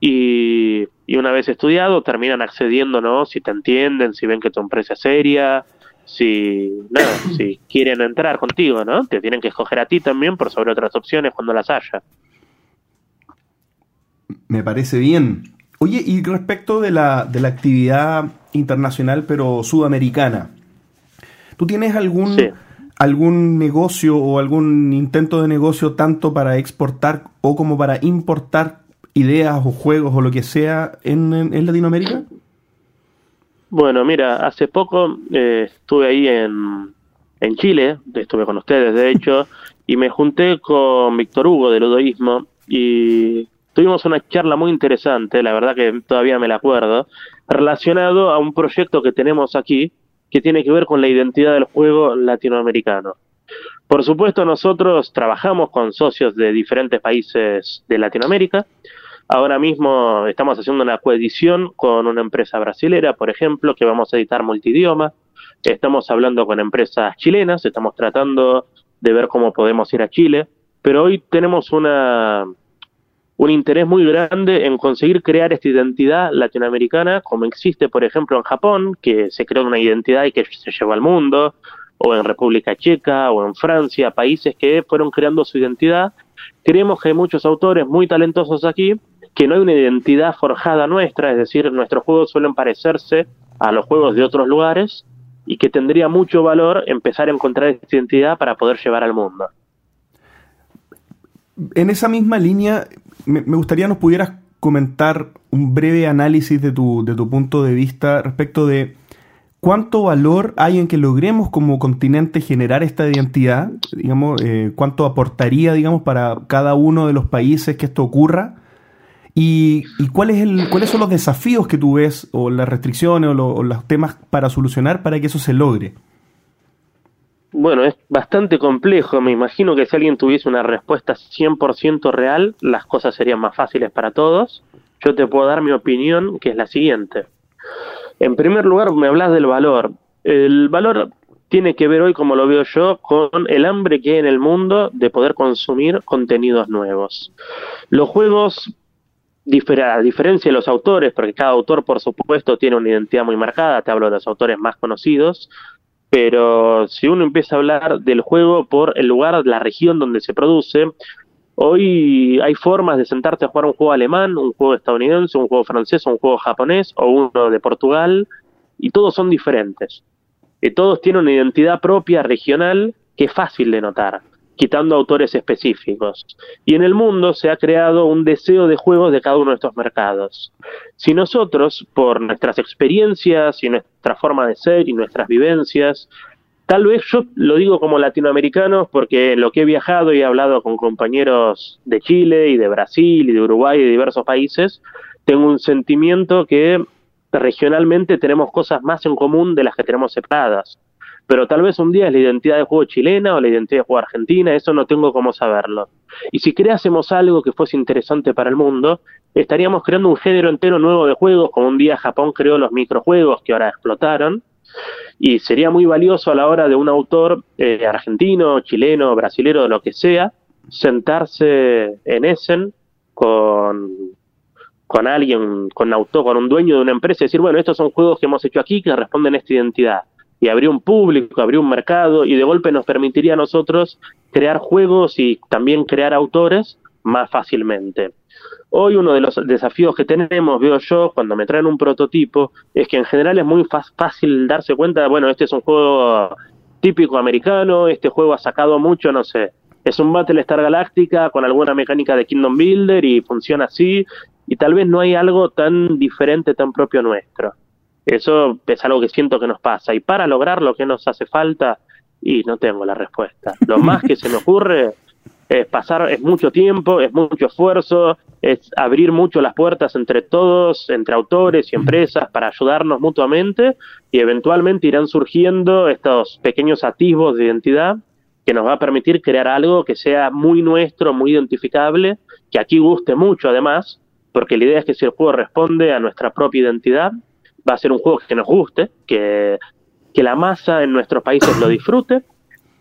y, y una vez estudiado terminan accediendo, ¿no? Si te entienden, si ven que tu empresa es seria, si, nada, si quieren entrar contigo, ¿no? Te tienen que escoger a ti también por sobre otras opciones cuando las haya. Me parece bien. Oye, y respecto de la, de la actividad internacional pero sudamericana, ¿tú tienes algún, algún negocio o algún intento de negocio tanto para exportar o como para importar ideas o juegos o lo que sea en, en Latinoamérica? Bueno, mira, hace poco eh, estuve ahí en, en Chile, estuve con ustedes de hecho, y me junté con Víctor Hugo del Ludoísmo y tuvimos una charla muy interesante, la verdad que todavía me la acuerdo, relacionado a un proyecto que tenemos aquí que tiene que ver con la identidad del juego latinoamericano. Por supuesto, nosotros trabajamos con socios de diferentes países de Latinoamérica, Ahora mismo estamos haciendo una coedición con una empresa brasilera, por ejemplo, que vamos a editar multidioma. Estamos hablando con empresas chilenas, estamos tratando de ver cómo podemos ir a Chile, pero hoy tenemos una, un interés muy grande en conseguir crear esta identidad latinoamericana, como existe, por ejemplo, en Japón, que se creó una identidad y que se llevó al mundo, o en República Checa, o en Francia, países que fueron creando su identidad. Creemos que hay muchos autores muy talentosos aquí que no hay una identidad forjada nuestra, es decir, nuestros juegos suelen parecerse a los juegos de otros lugares y que tendría mucho valor empezar a encontrar esta identidad para poder llevar al mundo. En esa misma línea, me, gustaría nos pudieras comentar un breve análisis de tu, de tu punto de vista respecto de cuánto valor hay en que logremos como continente generar esta identidad, digamos, eh, cuánto aportaría, digamos, para cada uno de los países que esto ocurra ¿Y, cuál es el, cuáles son los desafíos que tú ves, o las restricciones, o, los temas para solucionar para que eso se logre? Bueno, es bastante complejo. Me imagino que si alguien tuviese una respuesta 100% real, las cosas serían más fáciles para todos. Yo te puedo dar mi opinión, que es la siguiente. En primer lugar, me hablas del valor. El valor tiene que ver hoy, como lo veo yo, con el hambre que hay en el mundo de poder consumir contenidos nuevos. Los juegos a diferencia de los autores, porque cada autor, por supuesto, tiene una identidad muy marcada, te hablo de los autores más conocidos, pero si uno empieza a hablar del juego por el lugar, la región donde se produce, hoy hay formas de sentarte a jugar un juego alemán, un juego estadounidense, un juego francés, un juego japonés o uno de Portugal, y todos son diferentes. Y todos tienen una identidad propia regional que es fácil de notar quitando autores específicos. Y en el mundo se ha creado un deseo de juegos de cada uno de estos mercados. Si nosotros, por nuestras experiencias y nuestra forma de ser y nuestras vivencias, tal vez yo lo digo como latinoamericano porque en lo que he viajado y he hablado con compañeros de Chile y de Brasil y de Uruguay y de diversos países, tengo un sentimiento que regionalmente tenemos cosas más en común de las que tenemos separadas pero tal vez un día es la identidad de juego chilena o la identidad de juego argentina, eso no tengo cómo saberlo. Y si creásemos algo que fuese interesante para el mundo, estaríamos creando un género entero nuevo de juegos, como un día Japón creó los microjuegos que ahora explotaron, y sería muy valioso a la hora de un autor eh, argentino, chileno, brasilero, lo que sea, sentarse en Essen con con alguien, con autor, con un dueño de una empresa y decir, bueno, estos son juegos que hemos hecho aquí que responden a esta identidad y abrió un público, abrió un mercado y de golpe nos permitiría a nosotros crear juegos y también crear autores más fácilmente. Hoy uno de los desafíos que tenemos, veo yo, cuando me traen un prototipo, es que en general es muy fácil darse cuenta, bueno, este es un juego típico americano, este juego ha sacado mucho, no sé, es un Battle Star Galáctica con alguna mecánica de Kingdom Builder y funciona así, y tal vez no hay algo tan diferente, tan propio nuestro. Eso es algo que siento que nos pasa. Y para lograr lo que nos hace falta, y no tengo la respuesta. Lo más que se me ocurre es pasar, es mucho tiempo, es mucho esfuerzo, es abrir mucho las puertas entre todos, entre autores y empresas para ayudarnos mutuamente y eventualmente irán surgiendo estos pequeños atisbos de identidad que nos va a permitir crear algo que sea muy nuestro, muy identificable, que aquí guste mucho además, porque la idea es que si el juego responde a nuestra propia identidad, va a ser un juego que nos guste, que, que la masa en nuestros países lo disfrute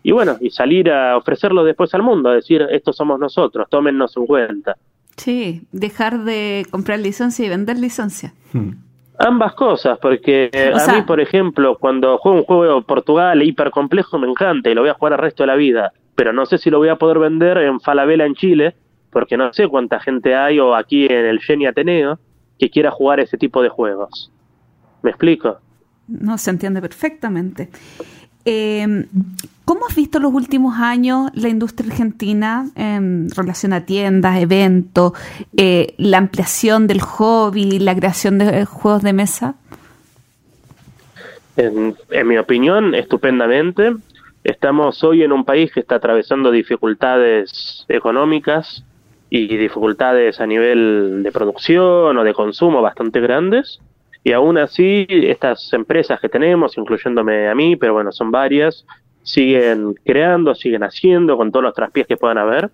y bueno, y salir a ofrecerlo después al mundo, a decir, estos somos nosotros, tómennos en cuenta. Sí, dejar de comprar licencia y vender licencia. Hmm. Ambas cosas, porque a mí, por ejemplo, cuando juego un juego de Portugal hiper complejo me encanta y lo voy a jugar el resto de la vida, pero no sé si lo voy a poder vender en Falabella en Chile, porque no sé cuánta gente hay o aquí en el Geni Ateneo que quiera jugar ese tipo de juegos. ¿Me explico? No, se entiende perfectamente. Eh, ¿Cómo has visto los últimos años la industria argentina en relación a tiendas, eventos, eh, la ampliación del hobby, la creación de juegos de mesa? En, en, mi opinión, estupendamente. Estamos hoy en un país que está atravesando dificultades económicas y dificultades a nivel de producción o de consumo bastante grandes. Y aún así, estas empresas que tenemos, incluyéndome a mí, pero bueno, son varias, siguen creando, siguen haciendo con todos los traspiés que puedan haber.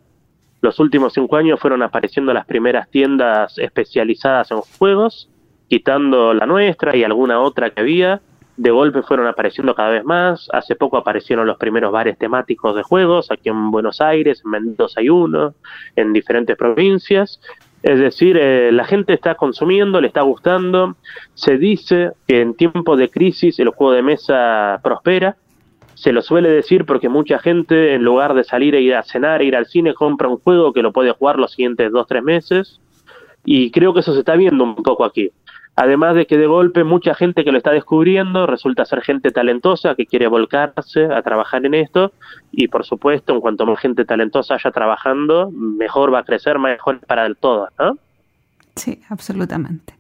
Los últimos cinco años fueron apareciendo las primeras tiendas especializadas en juegos, quitando la nuestra y alguna otra que había. De golpe fueron apareciendo cada vez más. Hace poco aparecieron los primeros bares temáticos de juegos, aquí en Buenos Aires, en Mendoza hay uno, en diferentes provincias. Es decir, eh, la gente está consumiendo, le está gustando. Se dice que en tiempos de crisis el juego de mesa prospera. Se lo suele decir porque mucha gente, en lugar de salir e ir a cenar, ir al cine, compra un juego que lo puede jugar los siguientes dos, tres meses. Y creo que eso se está viendo un poco aquí. Además de que de golpe mucha gente que lo está descubriendo resulta ser gente talentosa que quiere volcarse a trabajar en esto y por supuesto en cuanto más gente talentosa haya trabajando, mejor va a crecer, mejor para el todo, ¿no? Sí, absolutamente.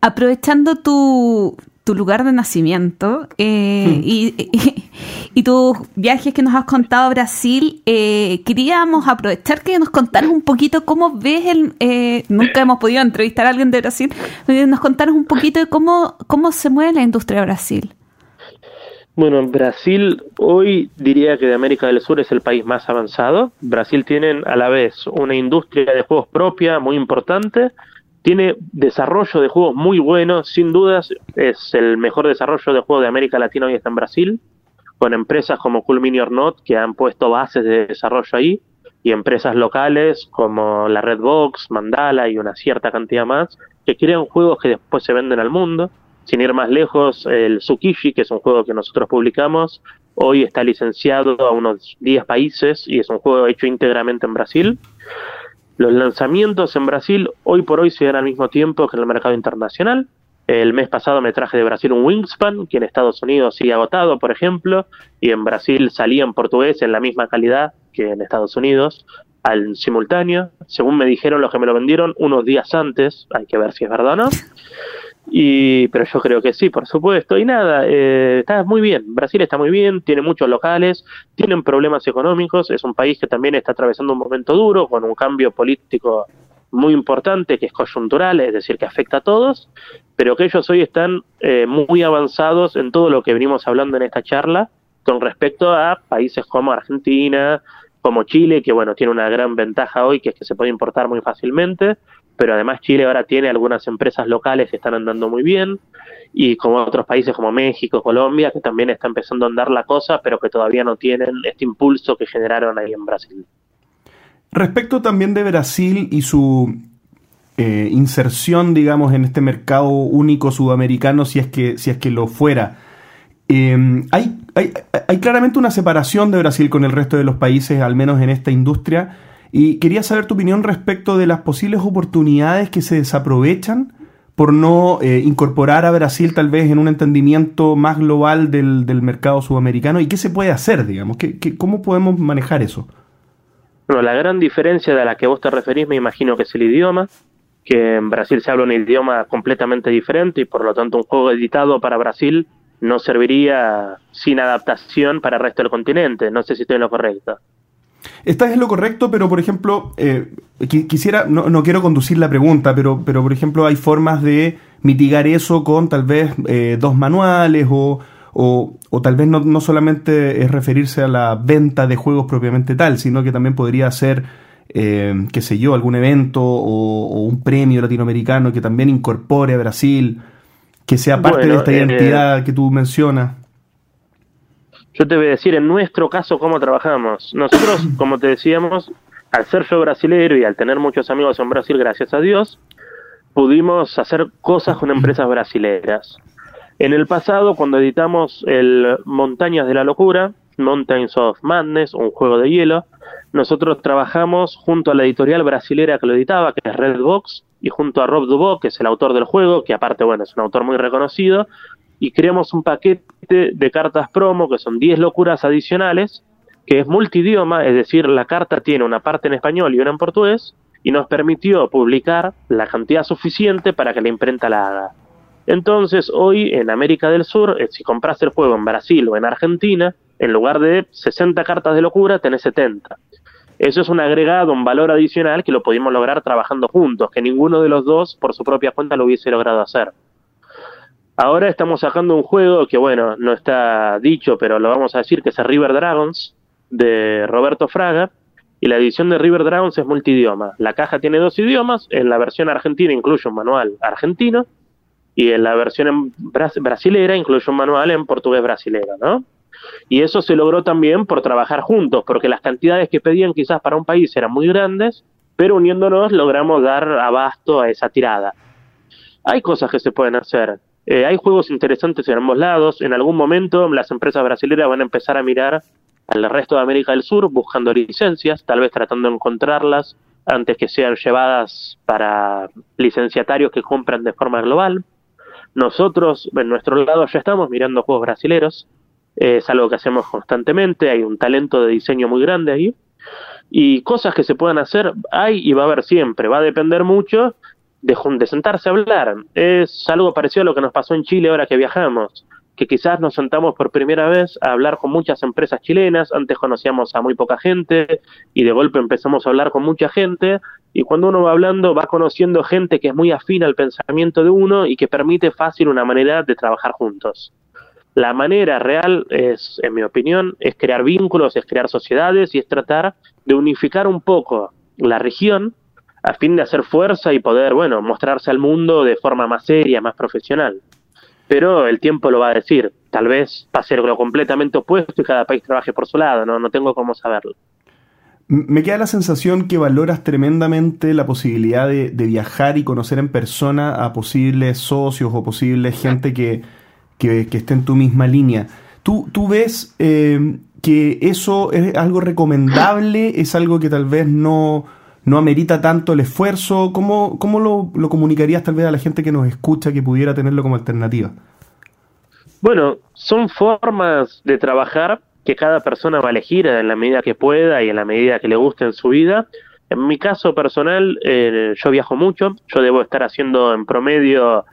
Aprovechando tu, tu lugar de nacimiento eh, hmm. y, tus viajes que nos has contado a Brasil, eh, queríamos aprovechar que nos contaras un poquito cómo ves el... Eh, nunca hemos podido entrevistar a alguien de Brasil, nos contaras un poquito de cómo, cómo se mueve la industria de Brasil. Bueno, Brasil hoy diría que de América del Sur es el país más avanzado. Brasil tiene a la vez una industria de juegos propia muy importante, tiene desarrollo de juegos muy buenos, sin dudas es el mejor desarrollo de juegos de América Latina hoy está en Brasil, con empresas como Cool Mini or Not que han puesto bases de desarrollo ahí y empresas locales como la Redbox, Mandala y una cierta cantidad más que crean juegos que después se venden al mundo. Sin ir más lejos, el Tsukishi, que es un juego que nosotros publicamos, hoy está licenciado a unos 10 países y es un juego hecho íntegramente en Brasil. Los lanzamientos en Brasil hoy por hoy se dan al mismo tiempo que en el mercado internacional. El mes pasado me traje de Brasil un Wingspan, que en Estados Unidos sigue agotado, por ejemplo, y en Brasil salía en portugués en la misma calidad que en Estados Unidos, al simultáneo. Según me dijeron los que me lo vendieron unos días antes, hay que ver si es verdad o no. Y, pero yo creo que sí, por supuesto. Y nada, eh, está muy bien. Brasil está muy bien, tiene muchos locales, tienen problemas económicos, es un país que también está atravesando un momento duro, con un cambio político muy importante, que es coyuntural, es decir, que afecta a todos, pero que ellos hoy están eh, muy avanzados en todo lo que venimos hablando en esta charla con respecto a países como Argentina, como Chile, que bueno, tiene una gran ventaja hoy, que es que se puede importar muy fácilmente, pero además Chile ahora tiene algunas empresas locales que están andando muy bien y como otros países como México, Colombia, que también está empezando a andar la cosa, pero que todavía no tienen este impulso que generaron ahí en Brasil. Respecto también de Brasil y su eh, inserción, digamos, en este mercado único sudamericano, si es que, si es que lo fuera, em, hay, hay, hay claramente una separación de Brasil con el resto de los países, al menos en esta industria y quería saber tu opinión respecto de las posibles oportunidades que se desaprovechan por no eh, incorporar a Brasil tal vez en un entendimiento más global del, mercado sudamericano y qué se puede hacer, digamos, ¿Qué, cómo podemos manejar eso? Bueno, la gran diferencia de la que vos te referís me imagino que es el idioma, que en Brasil se habla un idioma completamente diferente y por lo tanto un juego editado para Brasil no serviría sin adaptación para el resto del continente. No sé si estoy en lo correcto. Estás en lo correcto, pero por ejemplo, eh, quisiera, no, quiero conducir la pregunta, pero, pero por ejemplo hay formas de mitigar eso con tal vez eh, dos manuales o, o, tal vez no, no, solamente es referirse a la venta de juegos propiamente tal, sino que también podría ser, eh, qué sé yo, algún evento o, un premio latinoamericano que también incorpore a Brasil, que sea parte de esta identidad que tú mencionas. Yo te voy a decir en nuestro caso cómo trabajamos. Nosotros, como te decíamos, al ser yo brasilero y al tener muchos amigos en Brasil, gracias a Dios, pudimos hacer cosas con empresas brasileras. En el pasado, cuando editamos el Montañas de la Locura, Mountains of Madness, un juego de hielo, nosotros trabajamos junto a la editorial brasilera que lo editaba, que es Redbox, y junto a Rob Dubois, que es el autor del juego, que aparte, bueno, es un autor muy reconocido, y creamos un paquete de cartas promo, que son 10 locuras adicionales, que es multidioma, es decir, la carta tiene una parte en español y una en portugués, y nos permitió publicar la cantidad suficiente para que la imprenta la haga. Entonces, hoy en América del Sur, eh, si compras el juego en Brasil o en Argentina, en lugar de 60 cartas de locura, tenés 70. Eso es un agregado, un valor adicional que lo pudimos lograr trabajando juntos, que ninguno de los dos por su propia cuenta lo hubiese logrado hacer. Ahora estamos sacando un juego que, bueno, no está dicho, pero lo vamos a decir, que es River Dragons, de Roberto Fraga, y la edición de River Dragons es multidioma. La caja tiene dos idiomas, en la versión argentina incluye un manual argentino y en la versión brasilera incluye un manual en portugués brasilero, ¿no? Y eso se logró también por trabajar juntos, porque las cantidades que pedían quizás para un país eran muy grandes, pero uniéndonos logramos dar abasto a esa tirada. Hay cosas que se pueden hacer. Eh, hay juegos interesantes en ambos lados. En algún momento las empresas brasileñas van a empezar a mirar al resto de América del Sur buscando licencias, tal vez tratando de encontrarlas antes que sean llevadas para licenciatarios que compran de forma global. Nosotros, en nuestro lado, ya estamos mirando juegos brasileros, es algo que hacemos constantemente, hay un talento de diseño muy grande ahí, y cosas que se puedan hacer hay y va a haber siempre, va a depender mucho de, de sentarse a hablar. Es algo parecido a lo que nos pasó en Chile ahora que viajamos que quizás nos sentamos por primera vez a hablar con muchas empresas chilenas, antes conocíamos a muy poca gente y de golpe empezamos a hablar con mucha gente y cuando uno va hablando va conociendo gente que es muy afín al pensamiento de uno y que permite fácil una manera de trabajar juntos. La manera real es, en mi opinión, es crear vínculos, es crear sociedades y es tratar de unificar un poco la región a fin de hacer fuerza y poder, bueno, mostrarse al mundo de forma más seria, más profesional pero el tiempo lo va a decir. Tal vez pase lo completamente opuesto y cada país trabaje por su lado, no, no tengo cómo saberlo. Me queda la sensación que valoras tremendamente la posibilidad de, viajar y conocer en persona a posibles socios o posibles gente que, que, esté en tu misma línea. ¿Tú, tú ves eh, que eso es algo recomendable? ¿Es algo que tal vez no, no amerita tanto el esfuerzo? ¿Cómo, cómo lo, comunicarías tal vez a la gente que nos escucha que pudiera tenerlo como alternativa? Bueno, son formas de trabajar que cada persona va a elegir en la medida que pueda y en la medida que le guste en su vida. En mi caso personal, eh, yo viajo mucho, yo debo estar haciendo en promedio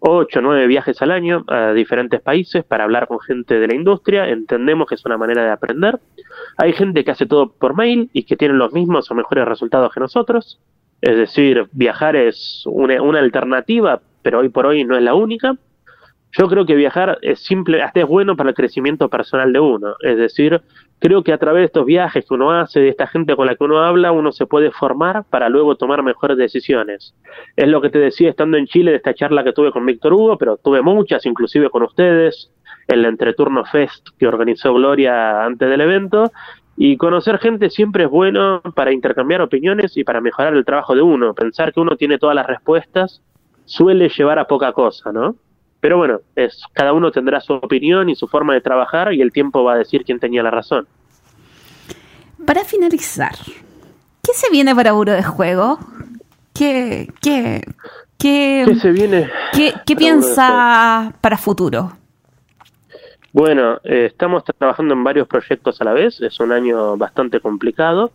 8 o 9 viajes al año a diferentes países para hablar con gente de la industria, entendemos que es una manera de aprender. Hay gente que hace todo por mail y que tiene los mismos o mejores resultados que nosotros, es decir, viajar es una, una alternativa, pero hoy por hoy no es la única. Yo creo que viajar es simple, hasta es bueno para el crecimiento personal de uno. Es decir, creo que a través de estos viajes que uno hace, de esta gente con la que uno habla, uno se puede formar para luego tomar mejores decisiones. Es lo que te decía estando en Chile de esta charla que tuve con Víctor Hugo, pero tuve muchas, inclusive con ustedes, en el Entreturno Fest que organizó Gloria antes del evento. Y conocer gente siempre es bueno para intercambiar opiniones y para mejorar el trabajo de uno. Pensar que uno tiene todas las respuestas suele llevar a poca cosa, ¿no? Pero bueno, es, cada uno tendrá su opinión y su forma de trabajar y el tiempo va a decir quién tenía la razón. Para finalizar, ¿qué se viene para Euro de Juego? ¿Qué, qué, qué, se viene? ¿Qué, qué piensa para futuro? Bueno, eh, estamos trabajando en varios proyectos a la vez, es un año bastante complicado.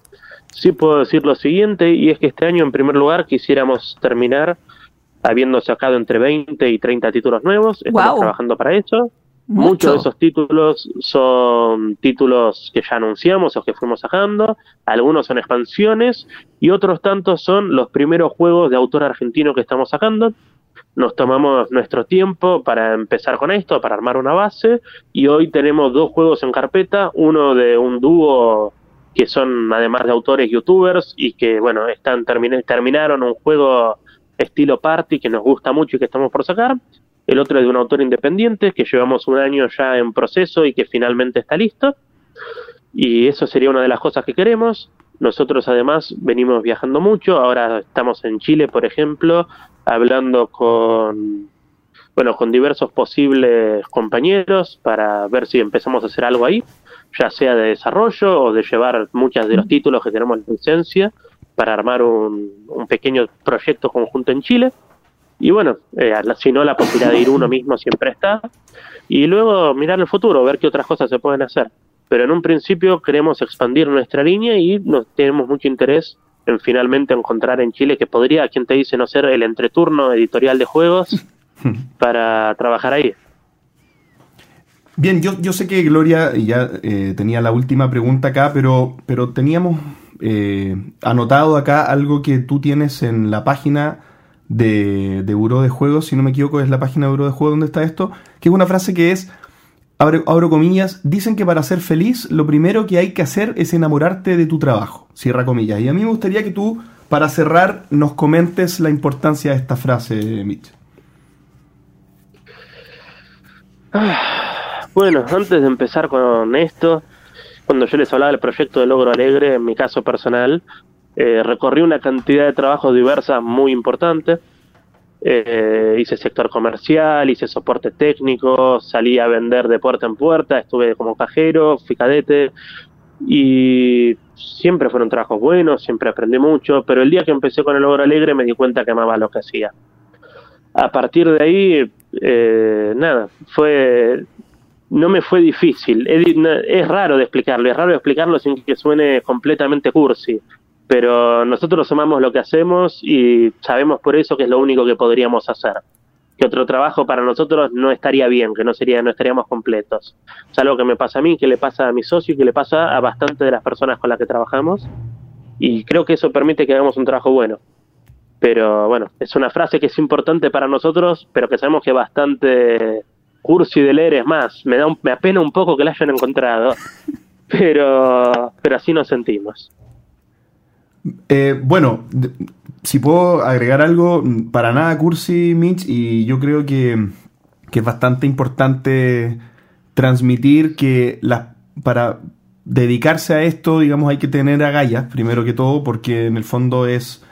Sí puedo decir lo siguiente, y es que este año en primer lugar quisiéramos terminar habiendo sacado entre 20 y 30 títulos nuevos. Estamos trabajando para eso. Muchos de esos títulos son títulos que ya anunciamos o que fuimos sacando, algunos son expansiones y otros tantos son los primeros juegos de autor argentino que estamos sacando. Nos tomamos nuestro tiempo para empezar con esto, para armar una base y hoy tenemos dos juegos en carpeta, uno de un dúo que son además de autores youtubers y que bueno, están terminaron un juego estilo party que nos gusta mucho y que estamos por sacar. El otro es de un autor independiente que llevamos un año ya en proceso y que finalmente está listo. Y eso sería una de las cosas que queremos. Nosotros además venimos viajando mucho. Ahora estamos en Chile, por ejemplo, hablando con bueno, con diversos posibles compañeros para ver si empezamos a hacer algo ahí, ya sea de desarrollo o de llevar muchos de los títulos que tenemos en licencia para armar un, un pequeño proyecto conjunto en Chile. Y bueno, eh, si no, la posibilidad de ir uno mismo siempre está. Y luego mirar el futuro, ver qué otras cosas se pueden hacer. Pero en un principio queremos expandir nuestra línea y nos tenemos mucho interés en finalmente encontrar en Chile que podría, quien te dice, no ser el entreturno editorial de juegos para trabajar ahí. Bien, yo, yo sé que Gloria ya eh, tenía la última pregunta acá, pero, pero teníamos eh, anotado acá algo que tú tienes en la página de, de Buró de Juegos, si no me equivoco, es la página de Buró de Juegos donde está esto, que es una frase que es, abro, abro comillas, dicen que para ser feliz lo primero que hay que hacer es enamorarte de tu trabajo, cierra comillas. Y a mí me gustaría que tú, para cerrar, nos comentes la importancia de esta frase, Mitch. Bueno, antes de empezar con esto, cuando yo les hablaba del proyecto de Logro Alegre, en mi caso personal, eh, recorrí una cantidad de trabajos diversas muy importante. Eh, hice sector comercial, hice soporte técnico, salí a vender de puerta en puerta, estuve como cajero, fui y siempre fueron trabajos buenos, siempre aprendí mucho, pero el día que empecé con el Logro Alegre me di cuenta que amaba lo que hacía. A partir de ahí eh, nada, fue no me fue difícil. Es, raro de explicarlo, es raro de explicarlo sin que suene completamente cursi, pero nosotros amamos lo que hacemos y sabemos por eso que es lo único que podríamos hacer. Que otro trabajo para nosotros no estaría bien, que no sería, no estaríamos completos. Es algo que me pasa a mí, que le pasa a mi socio y que le pasa a bastante de las personas con las que trabajamos. Y creo que eso permite que hagamos un trabajo bueno pero bueno, es una frase que es importante para nosotros, pero que sabemos que bastante cursi de leer es más. Me, da me apena un poco que la hayan encontrado, pero, pero así nos sentimos. Eh, bueno, si puedo agregar algo, para nada cursi, Mitch, y yo creo que, que es bastante importante transmitir que la, para dedicarse a esto, digamos, hay que tener agallas, primero que todo, porque en el fondo es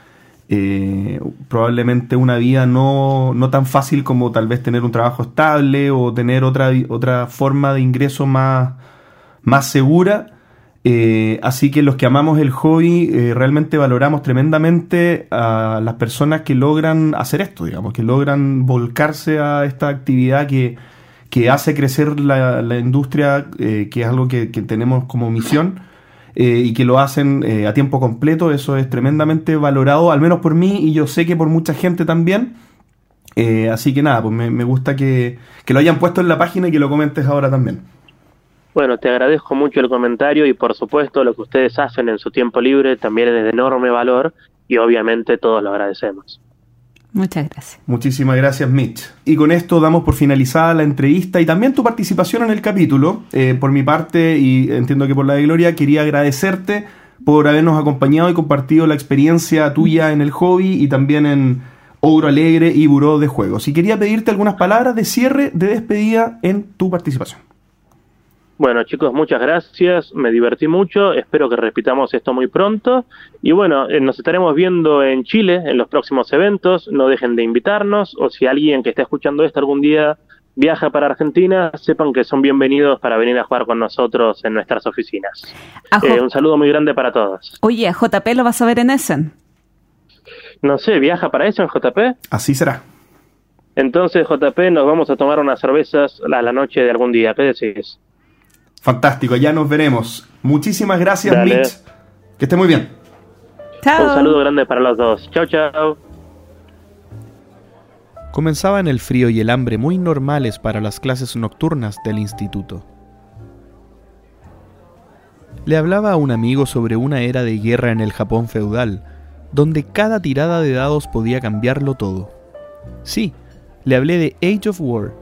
eh, probablemente una vida no, no, tan fácil como tal vez tener un trabajo estable o tener otra, otra forma de ingreso más, más segura. Eh, así que los que amamos el hobby eh, realmente valoramos tremendamente a las personas que logran hacer esto, digamos, que logran volcarse a esta actividad que, que hace crecer la, la industria, que es algo que, que tenemos como misión. Eh, y que lo hacen eh, a tiempo completo, eso es tremendamente valorado, al menos por mí y yo sé que por mucha gente también. Eh, así que nada, pues me, gusta que, que, lo hayan puesto en la página y que lo comentes ahora también. Bueno, te agradezco mucho el comentario y por supuesto lo que ustedes hacen en su tiempo libre también es de enorme valor y obviamente todos lo agradecemos. Muchas gracias. Muchísimas gracias, Mitch. Y con esto damos por finalizada la entrevista y también tu participación en el capítulo. Eh, por mi parte, y entiendo que por la de Gloria, quería agradecerte por habernos acompañado y compartido la experiencia tuya en el hobby y también en Ogro Alegre y Buró de Juegos. Y quería pedirte algunas palabras de cierre, de despedida en tu participación. Bueno, chicos, muchas gracias. Me divertí mucho. Espero que repitamos esto muy pronto. Y bueno, eh, nos estaremos viendo en Chile en los próximos eventos. No dejen de invitarnos. O si alguien que esté escuchando esto algún día viaja para Argentina, sepan que son bienvenidos para venir a jugar con nosotros en nuestras oficinas. Eh, un saludo muy grande para todos. Oye, JP lo vas a ver en Essen? No sé, ¿viaja para eso en JP? Así será. Entonces, JP, nos vamos a tomar unas cervezas a la noche de algún día. ¿Qué decís? Fantástico, ya nos veremos. Muchísimas gracias, Mitch. Que esté muy bien. Chao. Un saludo grande para los dos. Chao, chao. Comenzaban el frío y el hambre muy normales para las clases nocturnas del instituto. Le hablaba a un amigo sobre una era de guerra en el Japón feudal, donde cada tirada de dados podía cambiarlo todo. Sí, le hablé de Age of War,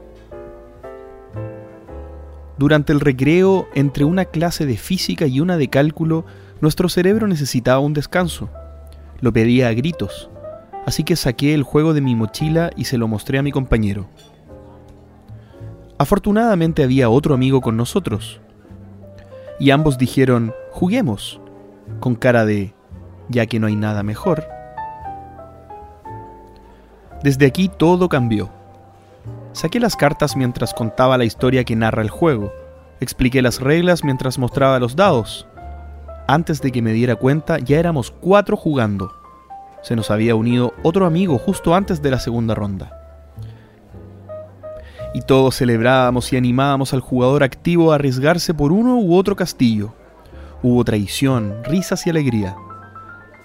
durante el recreo, entre una clase de física y una de cálculo, nuestro cerebro necesitaba un descanso. Lo pedía a gritos, así que saqué el juego de mi mochila y se lo mostré a mi compañero. Afortunadamente había otro amigo con nosotros. Y ambos dijeron, juguemos, con cara de, ya que no hay nada mejor. Desde aquí todo cambió. Saqué las cartas mientras contaba la historia que narra el juego. Expliqué las reglas mientras mostraba los dados. Antes de que me diera cuenta, ya éramos cuatro jugando. Se nos había unido otro amigo justo antes de la segunda ronda. Y todos celebrábamos y animábamos al jugador activo a arriesgarse por uno u otro castillo. Hubo traición, risas y alegría.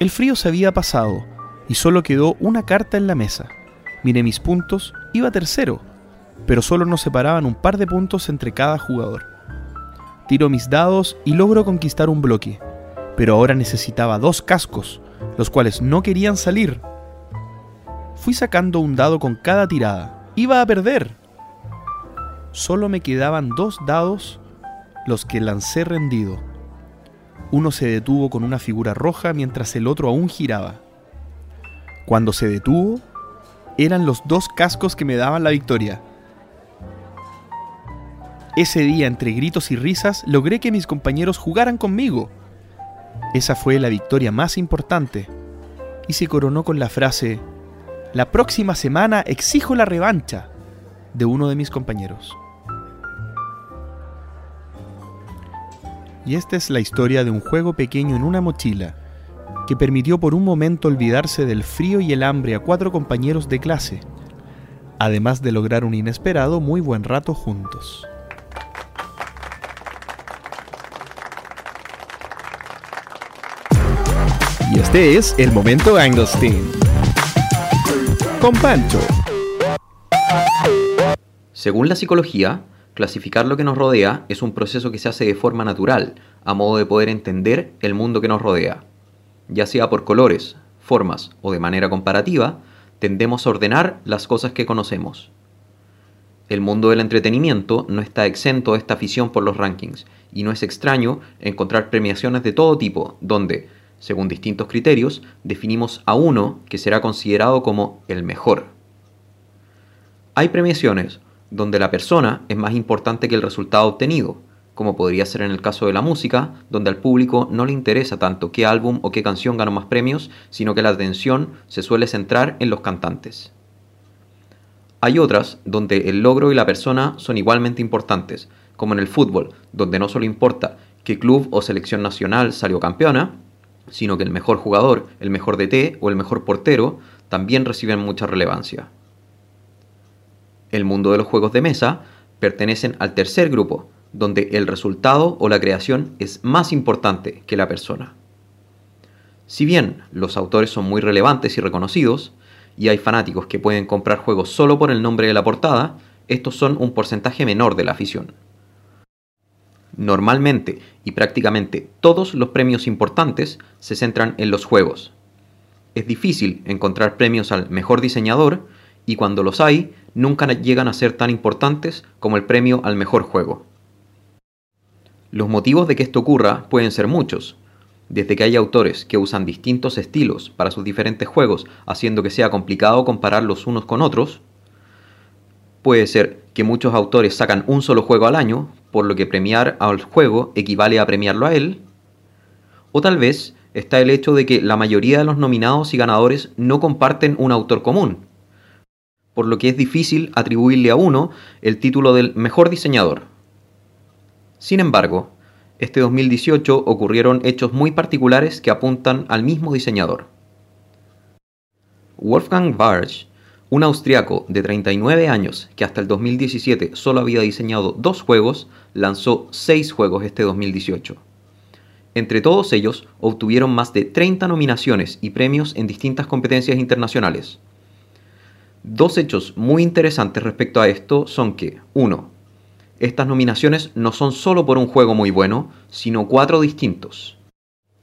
El frío se había pasado y solo quedó una carta en la mesa. Miré mis puntos, iba tercero, pero solo nos separaban un par de puntos entre cada jugador. Tiro mis dados y logro conquistar un bloque, pero ahora necesitaba dos cascos, los cuales no querían salir. Fui sacando un dado con cada tirada. Iba a perder. Solo me quedaban dos dados, los que lancé rendido. Uno se detuvo con una figura roja mientras el otro aún giraba. Cuando se detuvo, eran los dos cascos que me daban la victoria. Ese día, entre gritos y risas, logré que mis compañeros jugaran conmigo. Esa fue la victoria más importante. Y se coronó con la frase, La próxima semana exijo la revancha de uno de mis compañeros. Y esta es la historia de un juego pequeño en una mochila que permitió por un momento olvidarse del frío y el hambre a cuatro compañeros de clase, además de lograr un inesperado muy buen rato juntos. Este es el momento Anglestein. Con Pancho. Según la psicología, clasificar lo que nos rodea es un proceso que se hace de forma natural, a modo de poder entender el mundo que nos rodea. Ya sea por colores, formas o de manera comparativa, tendemos a ordenar las cosas que conocemos. El mundo del entretenimiento no está exento de esta afición por los rankings, y no es extraño encontrar premiaciones de todo tipo, donde, según distintos criterios, definimos a uno que será considerado como el mejor. Hay premiaciones donde la persona es más importante que el resultado obtenido, como podría ser en el caso de la música, donde al público no le interesa tanto qué álbum o qué canción ganó más premios, sino que la atención se suele centrar en los cantantes. Hay otras donde el logro y la persona son igualmente importantes, como en el fútbol, donde no solo importa qué club o selección nacional salió campeona, sino que el mejor jugador, el mejor DT o el mejor portero también reciben mucha relevancia. El mundo de los juegos de mesa pertenecen al tercer grupo, donde el resultado o la creación es más importante que la persona. Si bien los autores son muy relevantes y reconocidos, y hay fanáticos que pueden comprar juegos solo por el nombre de la portada, estos son un porcentaje menor de la afición. Normalmente y prácticamente todos los premios importantes se centran en los juegos. Es difícil encontrar premios al mejor diseñador y cuando los hay, nunca llegan a ser tan importantes como el premio al mejor juego. Los motivos de que esto ocurra pueden ser muchos, desde que hay autores que usan distintos estilos para sus diferentes juegos, haciendo que sea complicado compararlos unos con otros, puede ser que muchos autores sacan un solo juego al año, por lo que premiar al juego equivale a premiarlo a él, o tal vez está el hecho de que la mayoría de los nominados y ganadores no comparten un autor común, por lo que es difícil atribuirle a uno el título del mejor diseñador. Sin embargo, este 2018 ocurrieron hechos muy particulares que apuntan al mismo diseñador. Wolfgang Bartsch, un austriaco de 39 años que hasta el 2017 solo había diseñado dos juegos, lanzó seis juegos este 2018. Entre todos ellos, obtuvieron más de 30 nominaciones y premios en distintas competencias internacionales. Dos hechos muy interesantes respecto a esto son que, 1. Estas nominaciones no son solo por un juego muy bueno, sino cuatro distintos.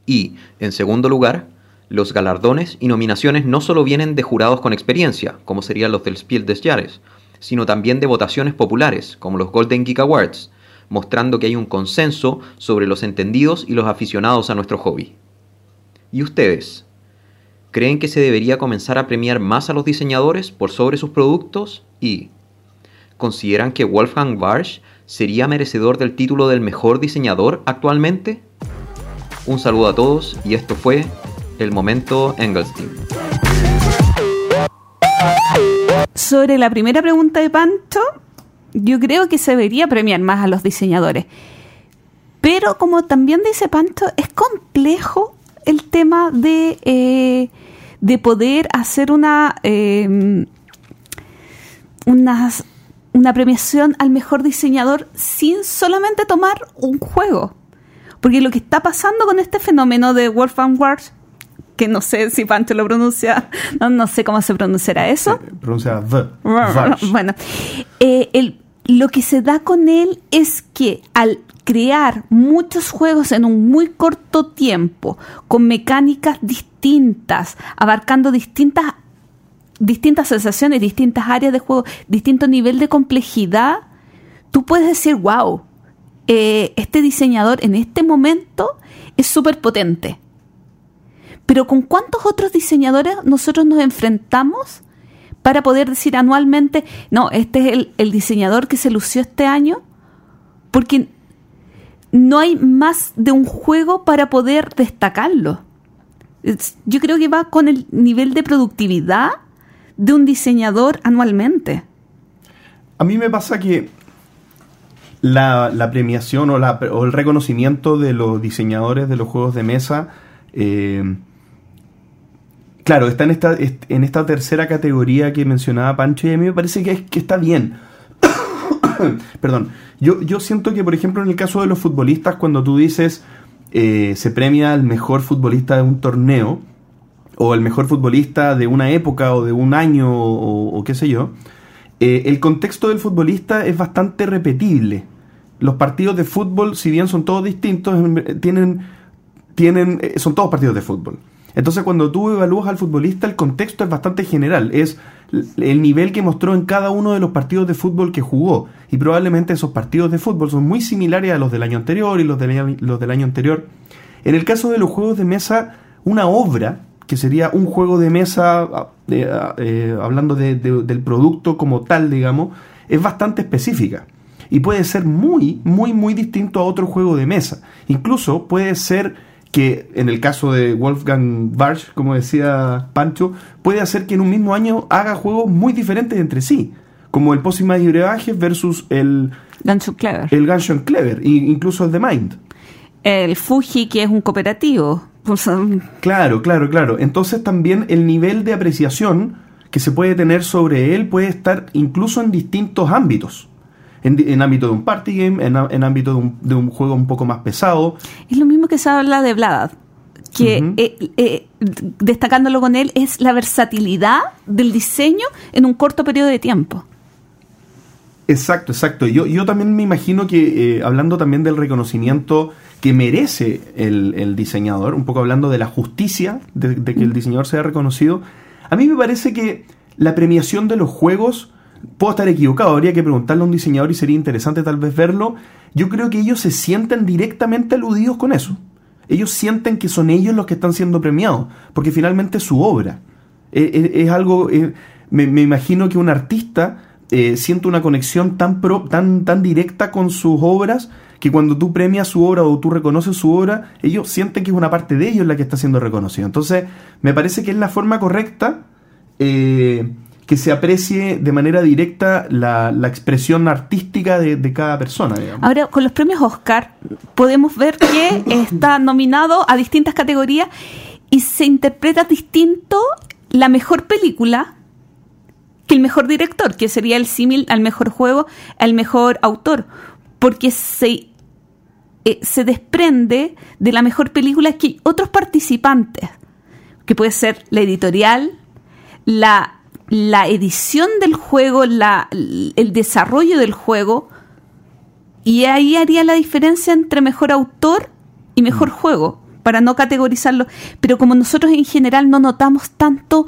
Y, en segundo lugar, los galardones y nominaciones no solo vienen de jurados con experiencia, como serían los del Spiel des Jahres, sino también de votaciones populares, como los Golden Geek Awards, mostrando que hay un consenso sobre los entendidos y los aficionados a nuestro hobby. ¿Y ustedes? ¿Creen que se debería comenzar a premiar más a los diseñadores por sobre sus productos? ¿Y consideran que Wolfgang Barsch sería merecedor del título del mejor diseñador actualmente? Un saludo a todos y esto fue el momento Engelstein. Sobre la primera pregunta de Pancho, yo creo que se debería premiar más a los diseñadores. Pero como también dice Pancho, es complejo el tema de, eh, de poder hacer una, eh, una, premiación al mejor diseñador sin solamente tomar un juego. Porque lo que está pasando con este fenómeno de Wolfgang Wars, que no sé si Pancho lo pronuncia, no, no sé cómo se pronunciará eso. Se pronuncia the. Bueno, eh, el, lo que se da con él es que al crear muchos juegos en un muy corto tiempo, con mecánicas distintas, abarcando distintas distintas sensaciones, distintas áreas de juego, distinto nivel de complejidad, tú puedes decir, wow, eh, este diseñador en este momento es súper potente. Pero ¿con cuántos otros diseñadores nosotros nos enfrentamos para poder decir anualmente, no, este es el, el diseñador que se lució este año? Porque no hay más de un juego para poder destacarlo. Es- Yo creo que va con el nivel de productividad de un diseñador anualmente. A mí me pasa que la, la premiación o, la- o el reconocimiento de los diseñadores de los juegos de mesa, eh, claro, está en esta, est- en esta tercera categoría que mencionaba Pancho y a mí me parece que, es, que está bien. Perdón, yo, yo siento que, por ejemplo, en el caso de los futbolistas, cuando tú dices eh, se premia al mejor futbolista de un torneo, o el mejor futbolista de una época o de un año o, qué sé yo, eh, el contexto del futbolista es bastante repetible. Los partidos de fútbol, si bien son todos distintos, en- tienen, tienen, eh, son todos partidos de fútbol. Entonces, cuando tú evalúas al futbolista, el contexto es bastante general. Es el nivel que mostró en cada uno de los partidos de fútbol que jugó. Y probablemente esos partidos de fútbol son muy similares a los del año anterior y los del año, los del año anterior. En el caso de los juegos de mesa, una obra, que sería un juego de mesa, eh, eh, hablando de- de- del producto como tal, digamos, es bastante específica. Y puede ser muy, muy, muy distinto a otro juego de mesa. Incluso puede ser que, en el caso de Wolfgang Barsch, como decía Pancho, puede hacer que en un mismo año haga juegos muy diferentes entre sí. Como el Pósimas y Brebajes versus el, Gancho Clever. el Clever, e incluso el The Mind. El Fuji, que es un cooperativo. Pues, um, Claro, claro, claro. Entonces también el nivel de apreciación que se puede tener sobre él puede estar incluso en distintos ámbitos. En, ámbito de un party game, en, ámbito de un, de un juego un poco más pesado. Es lo mismo que se habla de Vlad, que eh, eh, destacándolo con él es la versatilidad del diseño en un corto periodo de tiempo. Exacto, exacto. Yo, yo también me imagino que, eh, hablando también del reconocimiento que merece el, el diseñador, un poco hablando de la justicia de, de que el diseñador sea reconocido, a mí me parece que la premiación de los juegos, puedo estar equivocado, habría que preguntarle a un diseñador y sería interesante tal vez verlo, yo creo que ellos se sienten directamente aludidos con eso. Ellos sienten que son ellos los que están siendo premiados, porque finalmente es su obra. Eh, eh, es algo, eh, me, me imagino que un artista eh, siente una conexión tan, pro- tan, tan directa con sus obras que cuando tú premias su obra o tú reconoces su obra, ellos sienten que es una parte de ellos la que está siendo reconocida. Entonces, me parece que es la forma correcta eh, que se aprecie de manera directa la, la expresión artística de, de cada persona, digamos. Ahora, con los premios Oscar, podemos ver que está nominado a distintas categorías y se interpreta distinto la mejor película que el mejor director, que sería el símil al mejor juego, al mejor autor, porque se, eh, se desprende de la mejor película que otros participantes, que puede ser la editorial, la, la edición del juego, la, el desarrollo del juego, y ahí haría la diferencia entre mejor autor y mejor juego, para no categorizarlo. Pero como nosotros en general no notamos tanto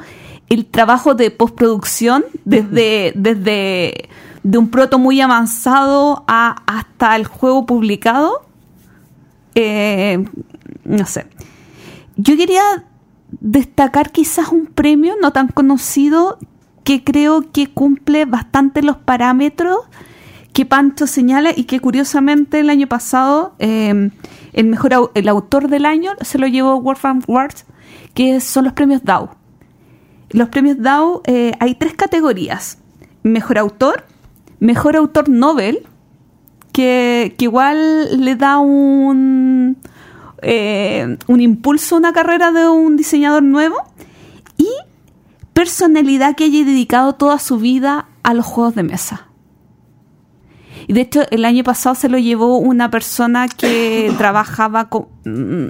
el trabajo de postproducción, desde, desde de un proto muy avanzado a, hasta el juego publicado, eh, no sé. Yo quería destacar quizás un premio no tan conocido que creo que cumple bastante los parámetros que Pancho señala y que curiosamente el año pasado eh, el mejor el autor del año se lo llevó Wolfgang Warts, que son los premios DAO. los premios DAO eh, hay tres categorías. Mejor autor, mejor autor Nobel, que, que igual le da un, eh, un impulso a una carrera de un diseñador nuevo, y personalidad que haya dedicado toda su vida a los juegos de mesa. Y de hecho, el año pasado se lo llevó una persona que trabajaba con. mm,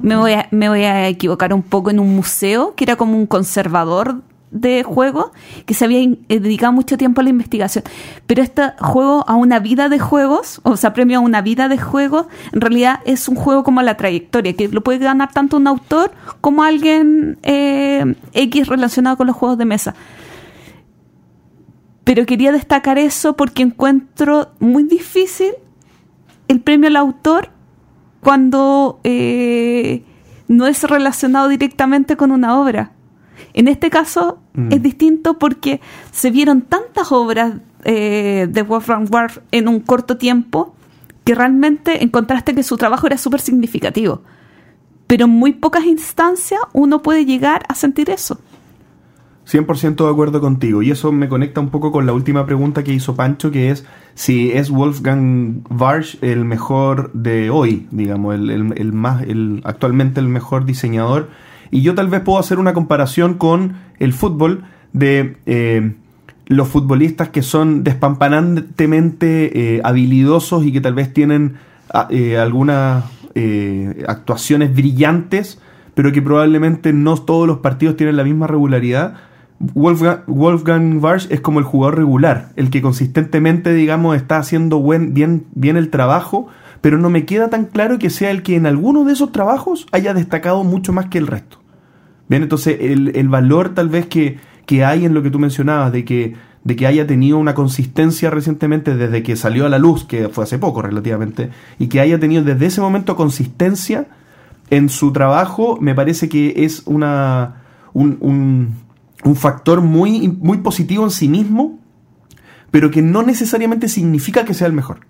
Me voy, a, me voy a equivocar un poco en un museo, que era como un conservador de juegos, que se había eh, dedicado mucho tiempo a la investigación. Pero este juego a una vida de juegos, o sea, premio a una vida de juegos, en realidad es un juego como la trayectoria, que lo puede ganar tanto un autor como alguien eh, X relacionado con los juegos de mesa pero quería destacar eso porque encuentro muy difícil el premio al autor cuando eh, no es relacionado directamente con una obra. En este caso Mm. es distinto porque se vieron tantas obras eh, de Wolfgang Warf en un corto tiempo que realmente encontraste que su trabajo era súper significativo. Pero en muy pocas instancias uno puede llegar a sentir eso. 100% de acuerdo contigo. Y eso me conecta un poco con la última pregunta que hizo Pancho, que es si es Wolfgang Warsch el mejor de hoy, digamos, el, el- el más, el, actualmente el mejor diseñador. Y yo tal vez puedo hacer una comparación con el fútbol de eh, los futbolistas que son despampanantemente eh, habilidosos y que tal vez tienen ah, eh, algunas actuaciones brillantes, pero que probablemente no todos los partidos tienen la misma regularidad. Wolfgang, Wolfgang es como el jugador regular, el que consistentemente, digamos, está haciendo buen, bien, bien el trabajo, pero no me queda tan claro que sea el que en alguno de esos trabajos haya destacado mucho más que el resto. Bien, entonces el, el valor tal vez que, que hay en lo que tú mencionabas, de que, de que haya tenido una consistencia recientemente desde que salió a la luz, que fue hace poco relativamente, y que haya tenido desde ese momento consistencia en su trabajo, me parece que es una, un, un, un factor muy, muy positivo en sí mismo, pero que no necesariamente significa que sea el mejor.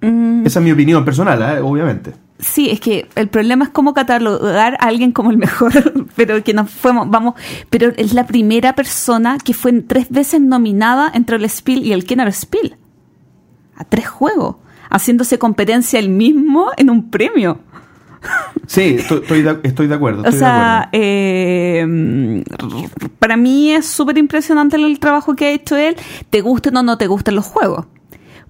Mm, Esa es mi opinión personal, ¿eh? obviamente. Sí, es que el problema es cómo catalogar a alguien como el mejor, pero que nos fuimos, vamos, pero es la primera persona que fue tres veces nominada entre el Spiel y el Kenner Spiel. A tres juegos, haciéndose competencia él mismo en un premio. Sí, estoy, estoy de, estoy de acuerdo. O de sea, acuerdo. eh, para mí es súper impresionante el trabajo que ha hecho él, te gusten o no te gusten los juegos.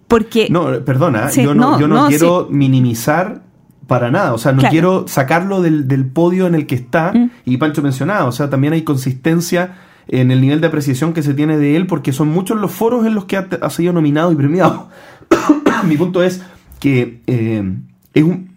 Porque No, perdona, Sí, yo no, no, yo no, no, quiero minimizar para nada, o sea, no Claro. quiero sacarlo del, del podio en el que está, Mm. y Pancho mencionaba, o sea, también hay consistencia en el nivel de apreciación que se tiene de él, porque son muchos los foros en los que ha, ha sido nominado y premiado. Mi punto es que eh, es un...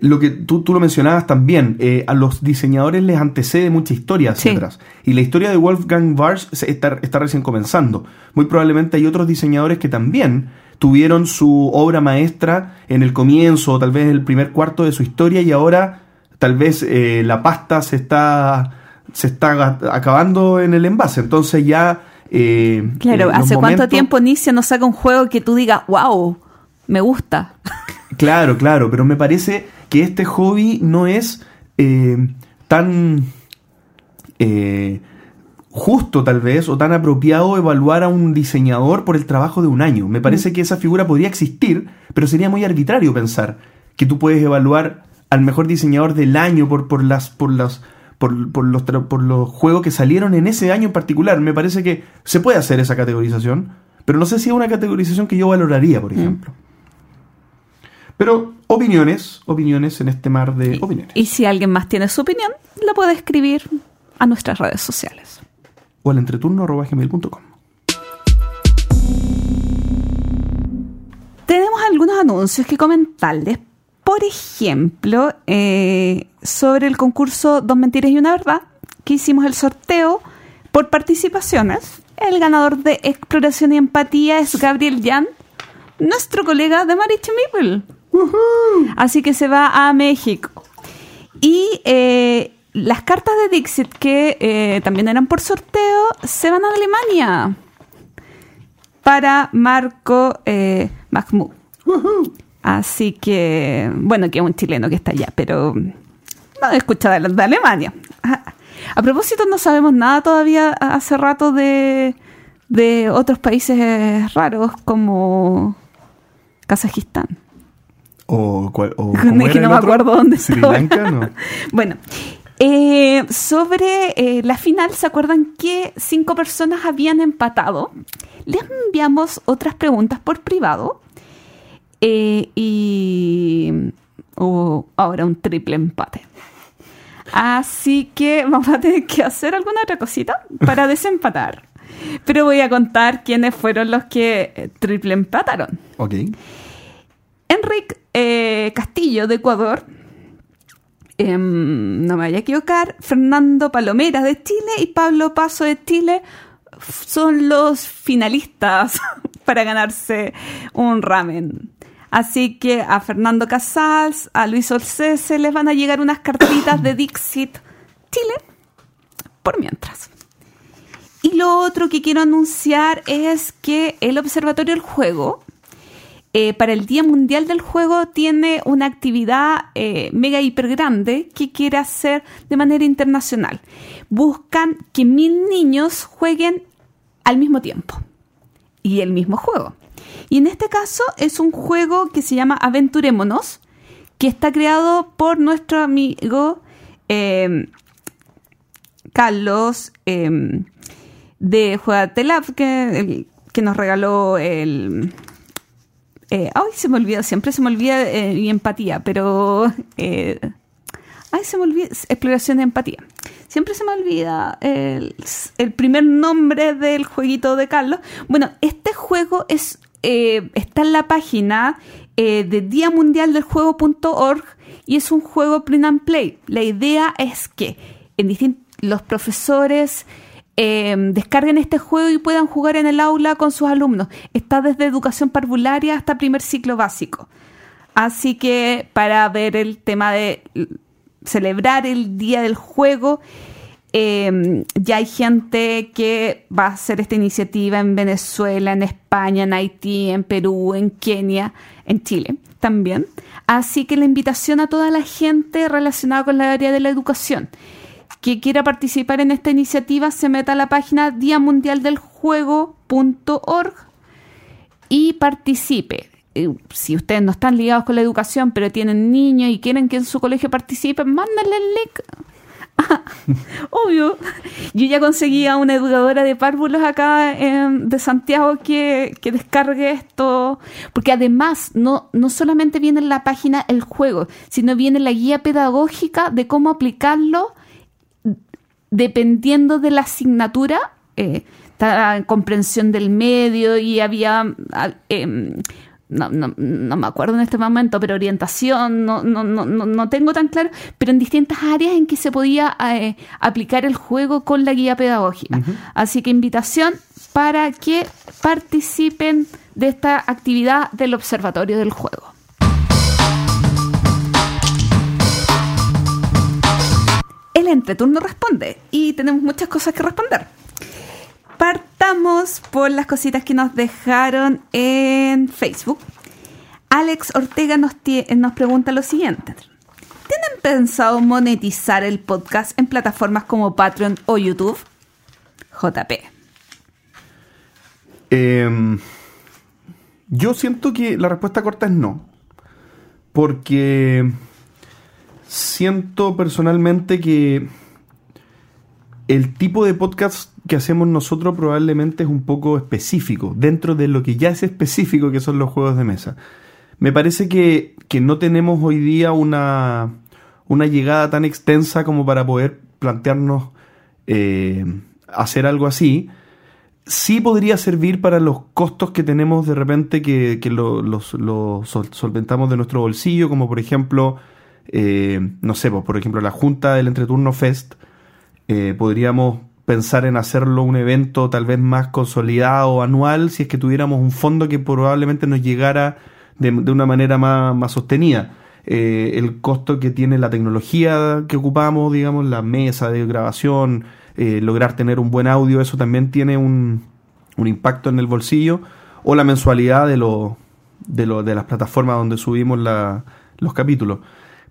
Lo que tú, tú lo mencionabas también, eh, a los diseñadores les antecede mucha historia hacia Sí. atrás. Y la historia de Wolfgang Warsch se- está, está recién comenzando. Muy probablemente hay otros diseñadores que también tuvieron su obra maestra en el comienzo o tal vez el primer cuarto de su historia y ahora tal vez eh, la pasta se está, se está acabando en el envase. Entonces ya... eh, Claro, eh, ¿hace cuánto tiempo Nicia nos saca un juego que tú digas, wow, me gusta? Claro, claro, pero me parece que este hobby no es eh, tan eh, justo tal vez o tan apropiado evaluar a un diseñador por el trabajo de un año. Me parece que esa figura podría existir, pero sería muy arbitrario pensar que tú puedes evaluar al mejor diseñador del año por, por las por las por, por los por los juegos que salieron en ese año en particular. Me parece que se puede hacer esa categorización, pero no sé si es una categorización que yo valoraría, por ejemplo. Pero opiniones, opiniones en este mar de opiniones. Y si alguien más tiene su opinión, la puede escribir a nuestras redes sociales. O al entreturno.gmail.com. Tenemos algunos anuncios que comentarles. Por ejemplo, eh, sobre el concurso Dos Mentiras y una Verdad, que hicimos el sorteo por participaciones. El ganador de Exploración y Empatía es Gabriel Jan, nuestro colega de Marich Meeple. Así que se va a México. Y eh, las cartas de Dixit, que eh, también eran por sorteo, se van a Alemania para Marco eh, Mahmoud. Así que, bueno, que es un chileno que está allá, pero no he escuchado de, de Alemania. A propósito, no sabemos nada todavía hace rato de, de otros países raros como Kazajistán. O, cuál- o Es ¿cómo que era no el me otro? acuerdo dónde Sri. Lanka, no. Bueno, eh, sobre eh, la final, ¿se acuerdan que cinco personas habían empatado? Les enviamos otras preguntas por privado eh, y hubo ahora un triple empate. Así que vamos a tener que hacer alguna otra cosita para desempatar. Pero voy a contar quiénes fueron los que triple empataron. Ok. Enrique eh, Castillo de Ecuador. Em, no me vaya a equivocar. Fernando Palomera de Chile y Pablo Paso de Chile son los finalistas para ganarse un ramen. Así que a Fernando Casals, a Luis Olcese les van a llegar unas cartitas de Dixit Chile por mientras. Y lo otro que quiero anunciar es que el Observatorio del Juego, eh, para el Día Mundial del Juego, tiene una actividad eh, mega hiper grande que quiere hacer de manera internacional. Buscan que mil niños jueguen al mismo tiempo y el mismo juego. Y en este caso es un juego que se llama Aventurémonos, que está creado por nuestro amigo eh, Carlos eh, de Juegatelab, que, el- que nos regaló el... Eh, ay, se me olvida, siempre se me olvida eh, mi empatía, pero... eh, ay, se me olvida, exploración de empatía. Siempre se me olvida el, el primer nombre del jueguito de Carlos. Bueno, este juego es eh, está en la página de Día Mundial del Juego.org y es un juego print and play. La idea es que en distin- los profesores eh, descarguen este juego y puedan jugar en el aula con sus alumnos. Está desde educación parvularia hasta primer ciclo básico. Así que para ver el tema de celebrar el día del juego, eh, ya hay gente que va a hacer esta iniciativa en Venezuela, en España, en Haití, en Perú, en Kenia, en Chile también. Así que la invitación a toda la gente relacionada con la área de la educación que quiera participar en esta iniciativa se meta a la página diamundialdeljuego.org y participe. Eh, Si ustedes no están ligados con la educación, pero tienen niños y quieren que en su colegio participen, mándenle el link. Ah, Obvio. Yo ya conseguí a una educadora de párvulos acá en- de Santiago que, que descargue esto. Porque además no, no solamente viene en la página el juego, sino viene la guía pedagógica de cómo aplicarlo dependiendo de la asignatura, eh, está en comprensión del medio y había, ah, em, no, no- no me acuerdo en este momento, pero orientación, no, no, no, no- no tengo tan claro, pero en distintas áreas en que se podía eh, aplicar el juego con la guía pedagógica. Así que invitación para que participen de esta actividad del Observatorio del Juego. El entreturno responde y tenemos muchas cosas que responder. Partamos por las cositas que nos dejaron en Facebook. Alex Ortega nos, pregunta lo siguiente. ¿Tienen pensado monetizar el podcast en plataformas como Patreon o YouTube? JP. Eh, yo siento que la respuesta corta es no. Porque siento personalmente que el tipo de podcast que hacemos nosotros probablemente es un poco específico, dentro de lo que ya es específico que son los juegos de mesa. Me parece que, que no tenemos hoy día una, una llegada tan extensa como para poder plantearnos eh, hacer algo así sí podría servir para los costos que tenemos de repente que, que lo, los, lo sol- solventamos de nuestro bolsillo, como por ejemplo, eh, no sé, pues, por ejemplo, la Junta del Entreturno Fest, eh, podríamos pensar en hacerlo un evento tal vez más consolidado, anual, si es que tuviéramos un fondo que probablemente nos llegara de, una manera más, más sostenida. Eh, el costo que tiene la tecnología que ocupamos, digamos, la mesa de grabación, eh, lograr tener un buen audio, eso también tiene un, un impacto en el bolsillo, o la mensualidad de, lo, de, lo- de las plataformas donde subimos la- los capítulos.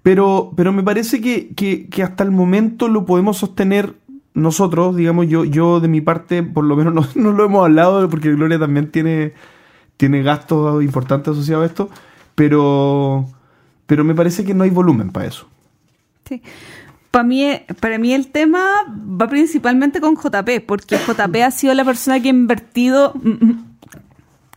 Pero, pero me parece que, que- hasta el momento lo podemos sostener nosotros, digamos, yo, yo de mi parte, por lo menos no, no lo hemos hablado, porque Gloria también tiene, tiene gastos importantes asociados a esto, pero, pero me parece que no hay volumen para eso. Sí. Para mí, para mí el tema va principalmente con JP, porque JP ha sido la persona que ha invertido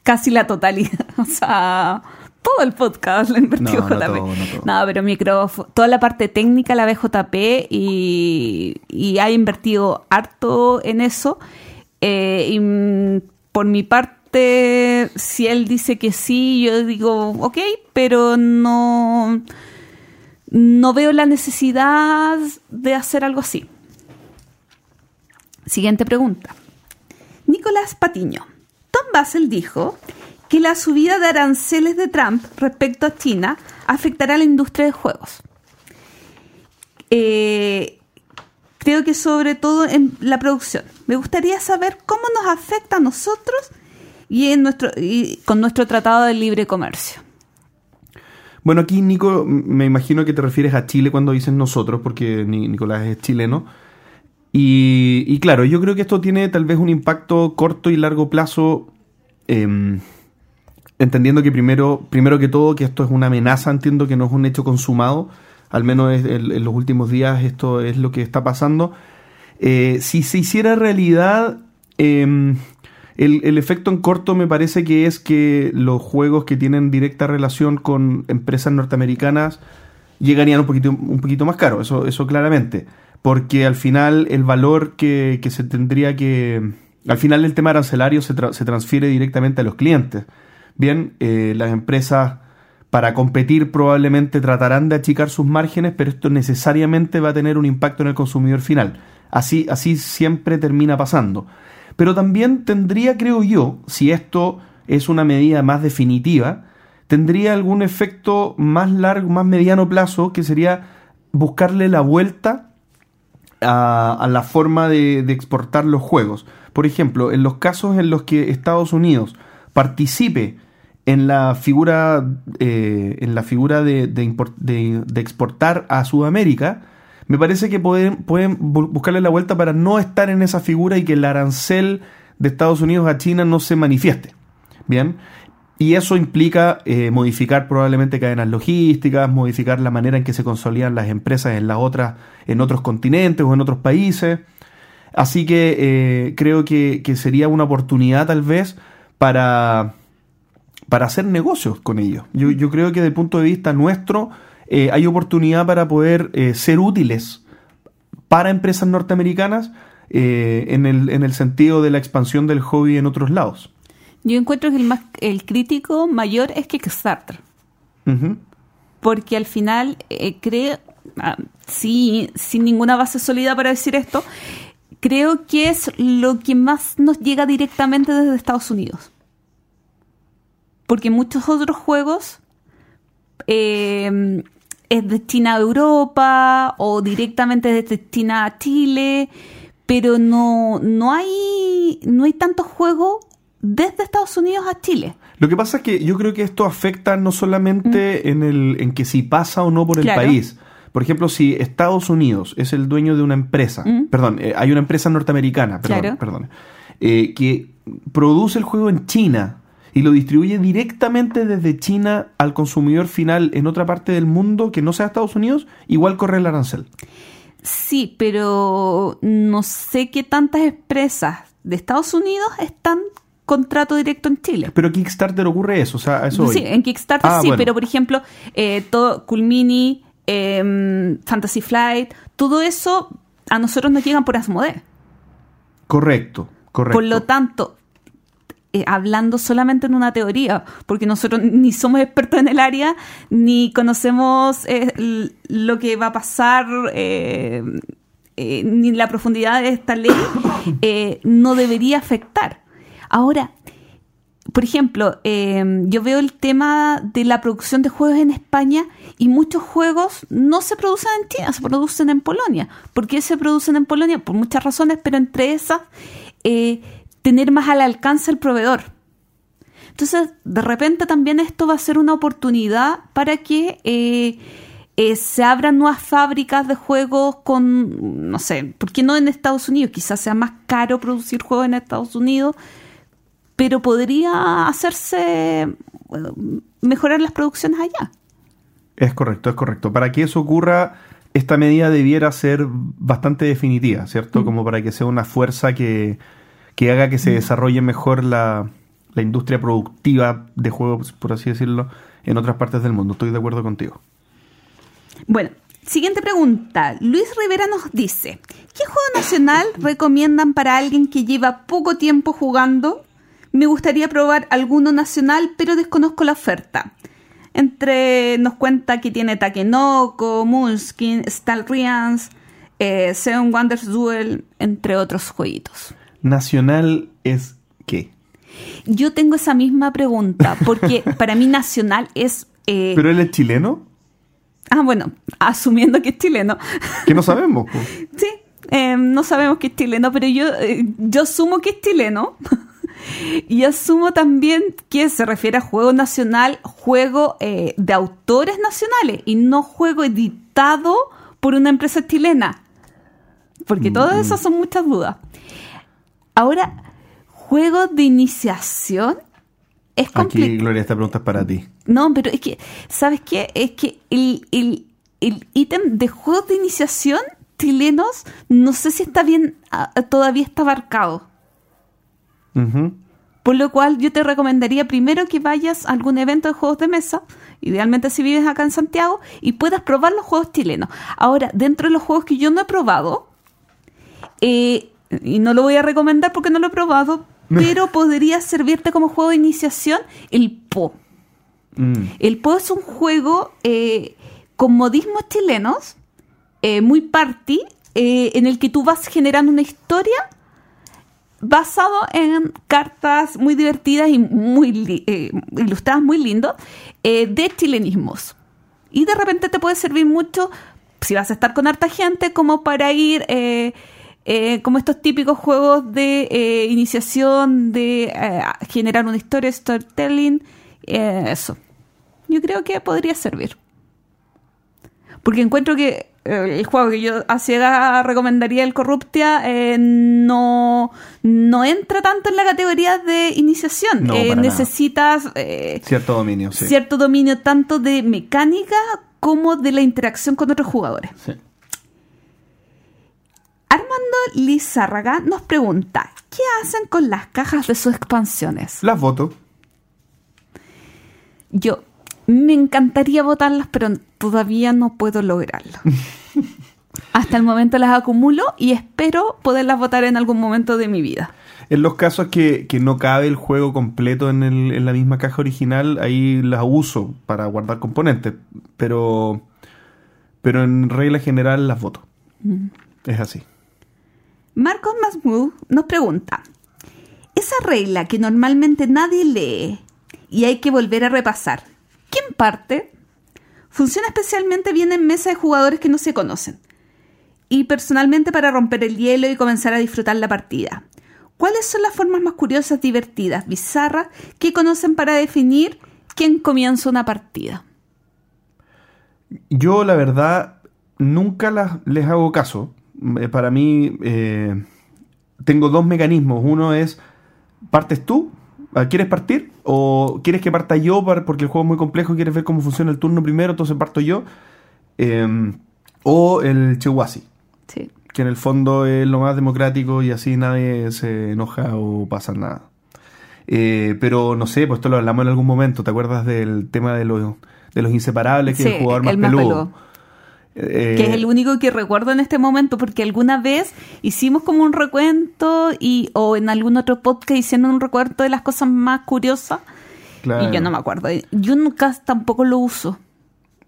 casi la totalidad. O sea, todo el podcast lo ha invertido No, no JP. todo, no todo. No, pero micrófono, toda la parte técnica la ve JP y, y ha invertido harto en eso. Eh, y por mi parte, si él dice que sí, yo digo, ok, pero no, no veo la necesidad de hacer algo así. Siguiente pregunta. Nicolás Patiño. Tom Basel dijo que la subida de aranceles de Trump respecto a China afectará a la industria de juegos. Eh, creo que sobre todo en la producción. Me gustaría saber cómo nos afecta a nosotros y, en nuestro, y con nuestro tratado de libre comercio. Bueno, aquí Nico, me imagino que te refieres a Chile cuando dices nosotros, porque Ni- Nicolás es chileno. Y, y claro, yo creo que esto tiene tal vez un impacto corto y largo plazo, em, entendiendo que primero, primero que todo que esto es una amenaza, entiendo que no es un hecho consumado, al menos en, los últimos días esto es lo que está pasando. Eh, si se hiciera realidad, em, el, efecto en corto me parece que es que los juegos que tienen directa relación con empresas norteamericanas llegarían un poquito, un poquito más caros, eso, eso claramente. Porque al final el valor que, que se tendría que... Al final el tema arancelario se, tra- se transfiere directamente a los clientes. Bien, eh, las empresas para competir probablemente tratarán de achicar sus márgenes, pero esto necesariamente va a tener un impacto en el consumidor final. Así, así siempre termina pasando. Pero también tendría, creo yo, si esto es una medida más definitiva, tendría algún efecto más largo, más mediano plazo, que sería buscarle la vuelta a, a la forma de, de exportar los juegos. Por ejemplo, en los casos en los que Estados Unidos participe en la figura, eh, en la figura de, de exportar a Sudamérica, me parece que pueden, pueden bu- buscarle la vuelta para no estar en esa figura y que el arancel de Estados Unidos a China no se manifieste. Bien. Y eso implica eh, modificar probablemente cadenas logísticas, modificar la manera en que se consolidan las empresas en las otras, en otros continentes o en otros países. Así que eh, creo que, que sería una oportunidad tal vez para, para hacer negocios con ellos. Yo, yo creo que desde el punto de vista nuestro eh, hay oportunidad para poder eh, ser útiles para empresas norteamericanas eh, en, el, en el sentido de la expansión del hobby en otros lados. Yo encuentro que el, más, el crítico mayor es Kickstarter. Porque al final creo, ah, sí, sin ninguna base sólida para decir esto, creo que es lo que más nos llega directamente desde Estados Unidos. Porque muchos otros juegos eh, es destinado a Europa o directamente es destinado a Chile, pero no, no hay no hay tantos juegos desde Estados Unidos a Chile. Lo que pasa es que yo creo que esto afecta no solamente en, el, en que si pasa o no por el Mm. Claro. país. Por ejemplo, si Estados Unidos es el dueño de una empresa, Mm. perdón, eh, hay una empresa norteamericana, perdón, Claro. perdón, eh, que produce el juego en China y lo distribuye directamente desde China al consumidor final en otra parte del mundo que no sea Estados Unidos, igual corre el arancel. Sí, pero no sé qué tantas empresas de Estados Unidos están contrato directo en Chile. Pero Kickstarter ocurre eso, o sea, eso. Sí, en Kickstarter Ah, sí, bueno. pero por ejemplo, eh, todo Culmini, eh, Fantasy Flight, todo eso a nosotros nos llegan por Asmodee. Correcto, correcto. Por lo tanto, eh, hablando solamente en una teoría, porque nosotros ni somos expertos en el área, ni conocemos eh, lo que va a pasar, eh, eh, ni la profundidad de esta ley, no debería afectar. Ahora, por ejemplo, eh, yo veo el tema de la producción de juegos en España y muchos juegos no se producen en China, se producen en Polonia. ¿Por qué se producen en Polonia? Por muchas razones, pero entre esas, eh, tener más al alcance el proveedor. Entonces, de repente también esto va a ser una oportunidad para que eh, eh, se abran nuevas fábricas de juegos con, no sé, ¿por qué no en Estados Unidos? Quizás sea más caro producir juegos en Estados Unidos, pero podría hacerse, eh, mejorar las producciones allá. Es correcto, es correcto. Para que eso ocurra, esta medida debiera ser bastante definitiva, ¿cierto? Como para que sea una fuerza que, que haga que se desarrolle mejor la, la industria productiva de juegos, por así decirlo, en otras partes del mundo. Estoy de acuerdo contigo. Bueno, siguiente pregunta. Luis Rivera nos dice, ¿qué juego nacional recomiendan para alguien que lleva poco tiempo jugando? Me gustaría probar alguno nacional, pero desconozco la oferta. Entre nos cuenta que tiene Takenoko, Moonskin, Stalrians, eh, Seven Wonders Duel, entre otros jueguitos. ¿Nacional es qué? Yo tengo esa misma pregunta, porque para mí nacional es... eh, ¿Pero él es chileno? Ah, bueno, asumiendo que es chileno. Que no sabemos. Sí, eh, no sabemos que es chileno, pero yo, eh, yo asumo que es chileno. Y asumo también que se refiere a juego nacional, juego eh, de autores nacionales y no juego editado por una empresa chilena. Porque todas esas son muchas dudas. Ahora, juego de iniciación es Aquí, complicado. Gloria, esta pregunta es para ti. No, pero es que, ¿sabes qué? Es que el, el, el ítem de juegos de iniciación chilenos, no sé si está bien, ah, todavía está abarcado. Por lo cual yo te recomendaría primero que vayas a algún evento de juegos de mesa, idealmente si vives acá en Santiago, y puedas probar los juegos chilenos. Ahora, dentro de los juegos que yo no he probado, eh, y no lo voy a recomendar porque no lo he probado, pero podría servirte como juego de iniciación el Po. Mm. El Po es un juego eh, con modismos chilenos, eh, muy party, en el que tú vas generando una historia basado en cartas muy divertidas y muy eh, ilustradas, muy lindo, eh, de chilenismos. Y de repente te puede servir mucho, si vas a estar con harta gente, como para ir, eh, eh, como estos típicos juegos de eh, iniciación, de generar una historia, storytelling, eso. Yo creo que podría servir. Porque encuentro que eh, el juego que yo a ciega recomendaría, el Corruptia, eh, no, no entra tanto en la categoría de iniciación. No, Eh, necesitas eh, Cierto dominio, sí. cierto dominio tanto de mecánica como de la interacción con otros jugadores. Sí. Armando Lizárraga nos pregunta, ¿qué hacen con las cajas de sus expansiones? Las voto. Yo me encantaría votarlas, pero todavía no puedo lograrlo. Hasta el momento las acumulo y espero poderlas votar en algún momento de mi vida. En los casos que, que no cabe el juego completo en, el- en la misma caja original, ahí las uso para guardar componentes. Pero, pero en regla general las voto. Es así. Marcos Masmud nos pregunta, esa regla que normalmente nadie lee y hay que volver a repasar, ¿quién parte? Funciona especialmente bien en mesas de jugadores que no se conocen. Y personalmente para romper el hielo y comenzar a disfrutar la partida. ¿Cuáles son las formas más curiosas, divertidas, bizarras que conocen para definir quién comienza una partida? Yo, la verdad, nunca les hago caso. Eh, Para mí, eh, tengo dos mecanismos. Uno es, ¿partes tú? Ah, ¿Quieres partir? ¿O quieres que parta yo porque el juego es muy complejo y quieres ver cómo funciona el turno primero, entonces parto yo? Eh, o el Chewasi, Sí. que en el fondo es lo más democrático y así nadie se enoja o pasa nada. Eh, pero no sé, pues esto lo hablamos en algún momento. ¿Te acuerdas del tema de los, de los inseparables, que es Sí, el jugador más el más peludo? peludo. Eh, que es el único que recuerdo en este momento, porque alguna vez hicimos como un recuento y o en algún otro podcast hicieron un recuento de las cosas más curiosas claro, y yo no me acuerdo. Yo nunca tampoco lo uso.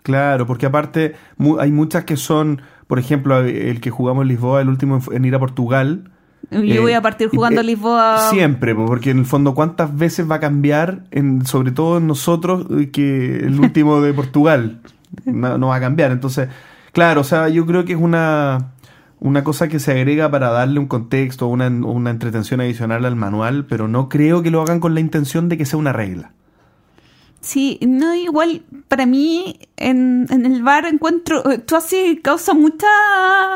Claro, porque aparte mu- hay muchas que son, por ejemplo, el que jugamos en Lisboa, el último en, ir a Portugal. Yo Eh, voy a partir y- jugando eh, Lisboa. Siempre, po, porque en el fondo, ¿cuántas veces va a cambiar, en, sobre todo en nosotros, eh, que el último de Portugal? No, no va a cambiar. Entonces, claro, o sea, yo creo que es una, una cosa que se agrega para darle un contexto, una, una entretención adicional al manual, pero no creo que lo hagan con la intención de que sea una regla. Sí, no, igual para mí en, en el bar encuentro, eh, tú así causa mucha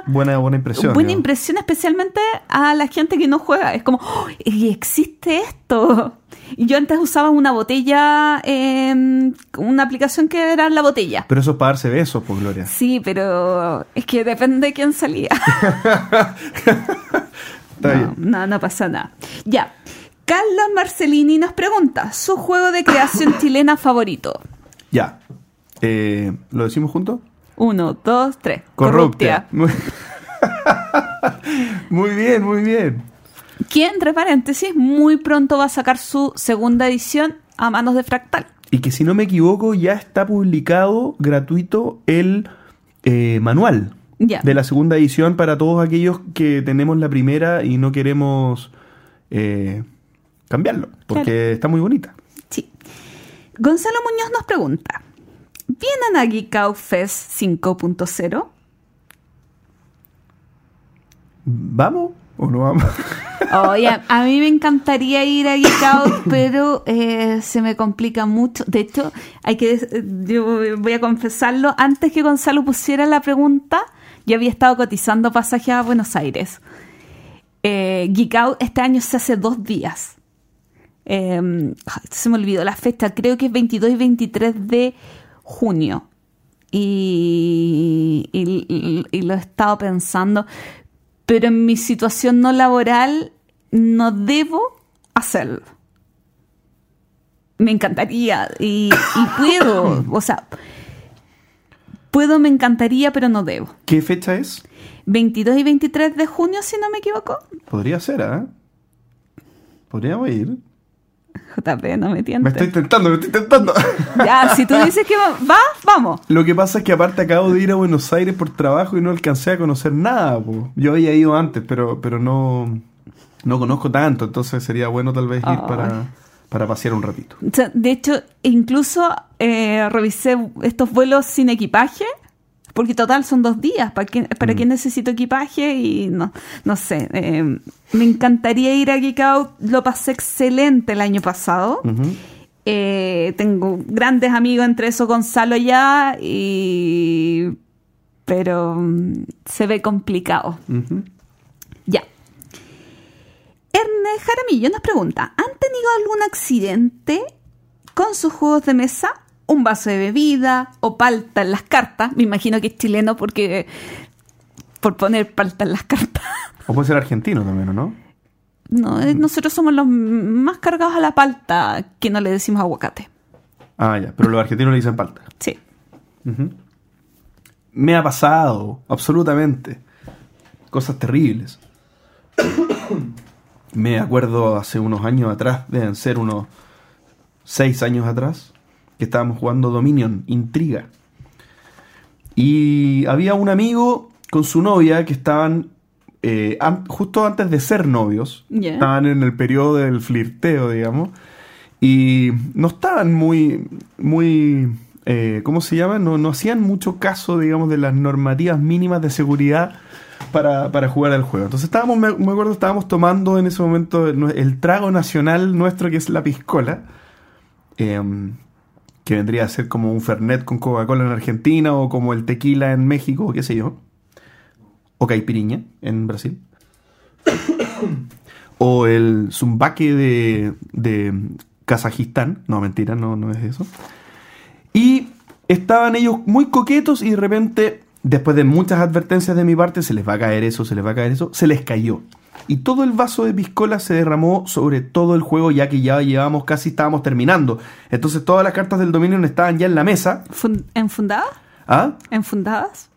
Buena, buena impresión. buena impresión, especialmente a la gente que no juega. Es como, ¡Oh! y existe esto. Y yo antes usaba una botella, eh, una aplicación que era la botella. Pero eso es para darse besos, pues, Gloria. Sí, pero es que depende de quién salía. Está no, bien. no, no pasa nada. Ya. Carlos Marcelini nos pregunta, ¿su juego de creación chilena favorito? Ya. Eh, ¿Lo decimos juntos? Uno, dos, tres. Corruptia. Muy Muy bien, muy bien. Que, entre paréntesis, muy pronto va a sacar su segunda edición a manos de Fractal. Y que si no me equivoco, ya está publicado gratuito el eh, manual de la segunda edición para todos aquellos que tenemos la primera y no queremos eh, cambiarlo, porque Claro. está muy bonita. Sí. Gonzalo Muñoz nos pregunta, ¿vienen a Geek Out Fest 5.0? ¿Vamos o no vamos? Oye, a, a mí me encantaría ir a Geek Out, pero eh, se me complica mucho. De hecho, hay que yo voy a confesarlo, antes que Gonzalo pusiera la pregunta, yo había estado cotizando pasajes a Buenos Aires. Eh, Geek Out este año se hace dos días. Eh, ay, se me olvidó la fecha, creo que es 22 y 23 de junio. Y, y- y- y lo he estado pensando, pero en mi situación no laboral no debo hacerlo. Me encantaría y, y puedo, o sea, puedo, me encantaría, pero no debo. ¿Qué fecha es? 22 y 23 de junio, si no me equivoco. Podría ser, ¿ah? Podríamos ir. JP, no me estoy tentando, me estoy tentando. Ya, si tú dices que va, va, vamos. Lo que pasa es que aparte acabo de ir a Buenos Aires por trabajo y no alcancé a conocer nada. po. Yo había ido antes, pero, pero no, no conozco tanto, entonces sería bueno tal vez ir para, para pasear un ratito. De hecho, incluso eh, revisé estos vuelos sin equipaje, porque total son dos días. ¿Para qué, para Mm. qué necesito equipaje? Y no, no sé. eh, me encantaría ir a Geek Out. Lo pasé excelente el año pasado. Eh, tengo grandes amigos, entre esos Gonzalo ya, y... pero mm, se ve complicado. Ya. Ernest Jaramillo nos pregunta, ¿han tenido algún accidente con sus juegos de mesa? Un vaso de bebida o palta en las cartas. Me imagino que es chileno porque por poner palta en las cartas. O puede ser argentino también, ¿o no? No, eh, nosotros somos los más cargados a la palta que no le decimos aguacate. Ah, ya, pero los argentinos le dicen palta. Sí. Me ha pasado, absolutamente. Cosas terribles. Me acuerdo hace unos años atrás, deben ser unos seis años atrás, que estábamos jugando Dominion, Intriga. Y había un amigo con su novia que estaban eh, an- justo antes de ser novios. Estaban en el periodo del flirteo, digamos. Y no estaban muy, muy, eh, ¿cómo se llama? No, no hacían mucho caso, digamos, de las normativas mínimas de seguridad para, para jugar al juego. Entonces estábamos, me, me acuerdo, estábamos tomando en ese momento el, el trago nacional nuestro, que es la piscola, em, que vendría a ser como un Fernet con Coca-Cola en Argentina, o como el tequila en México, o qué sé yo, o caipiriña en Brasil. O el zumbaque de, de Kazajistán. No, mentira, no, no es eso. Y estaban ellos muy coquetos y de repente, después de muchas advertencias de mi parte, se les va a caer eso, se les va a caer eso, se les cayó. Y todo el vaso de piscola se derramó sobre todo el juego ya que ya llevábamos casi, estábamos terminando. Entonces todas las cartas del Dominion estaban ya en la mesa. Fun- ¿Enfundadas? ¿Ah? ¿Enfundadas?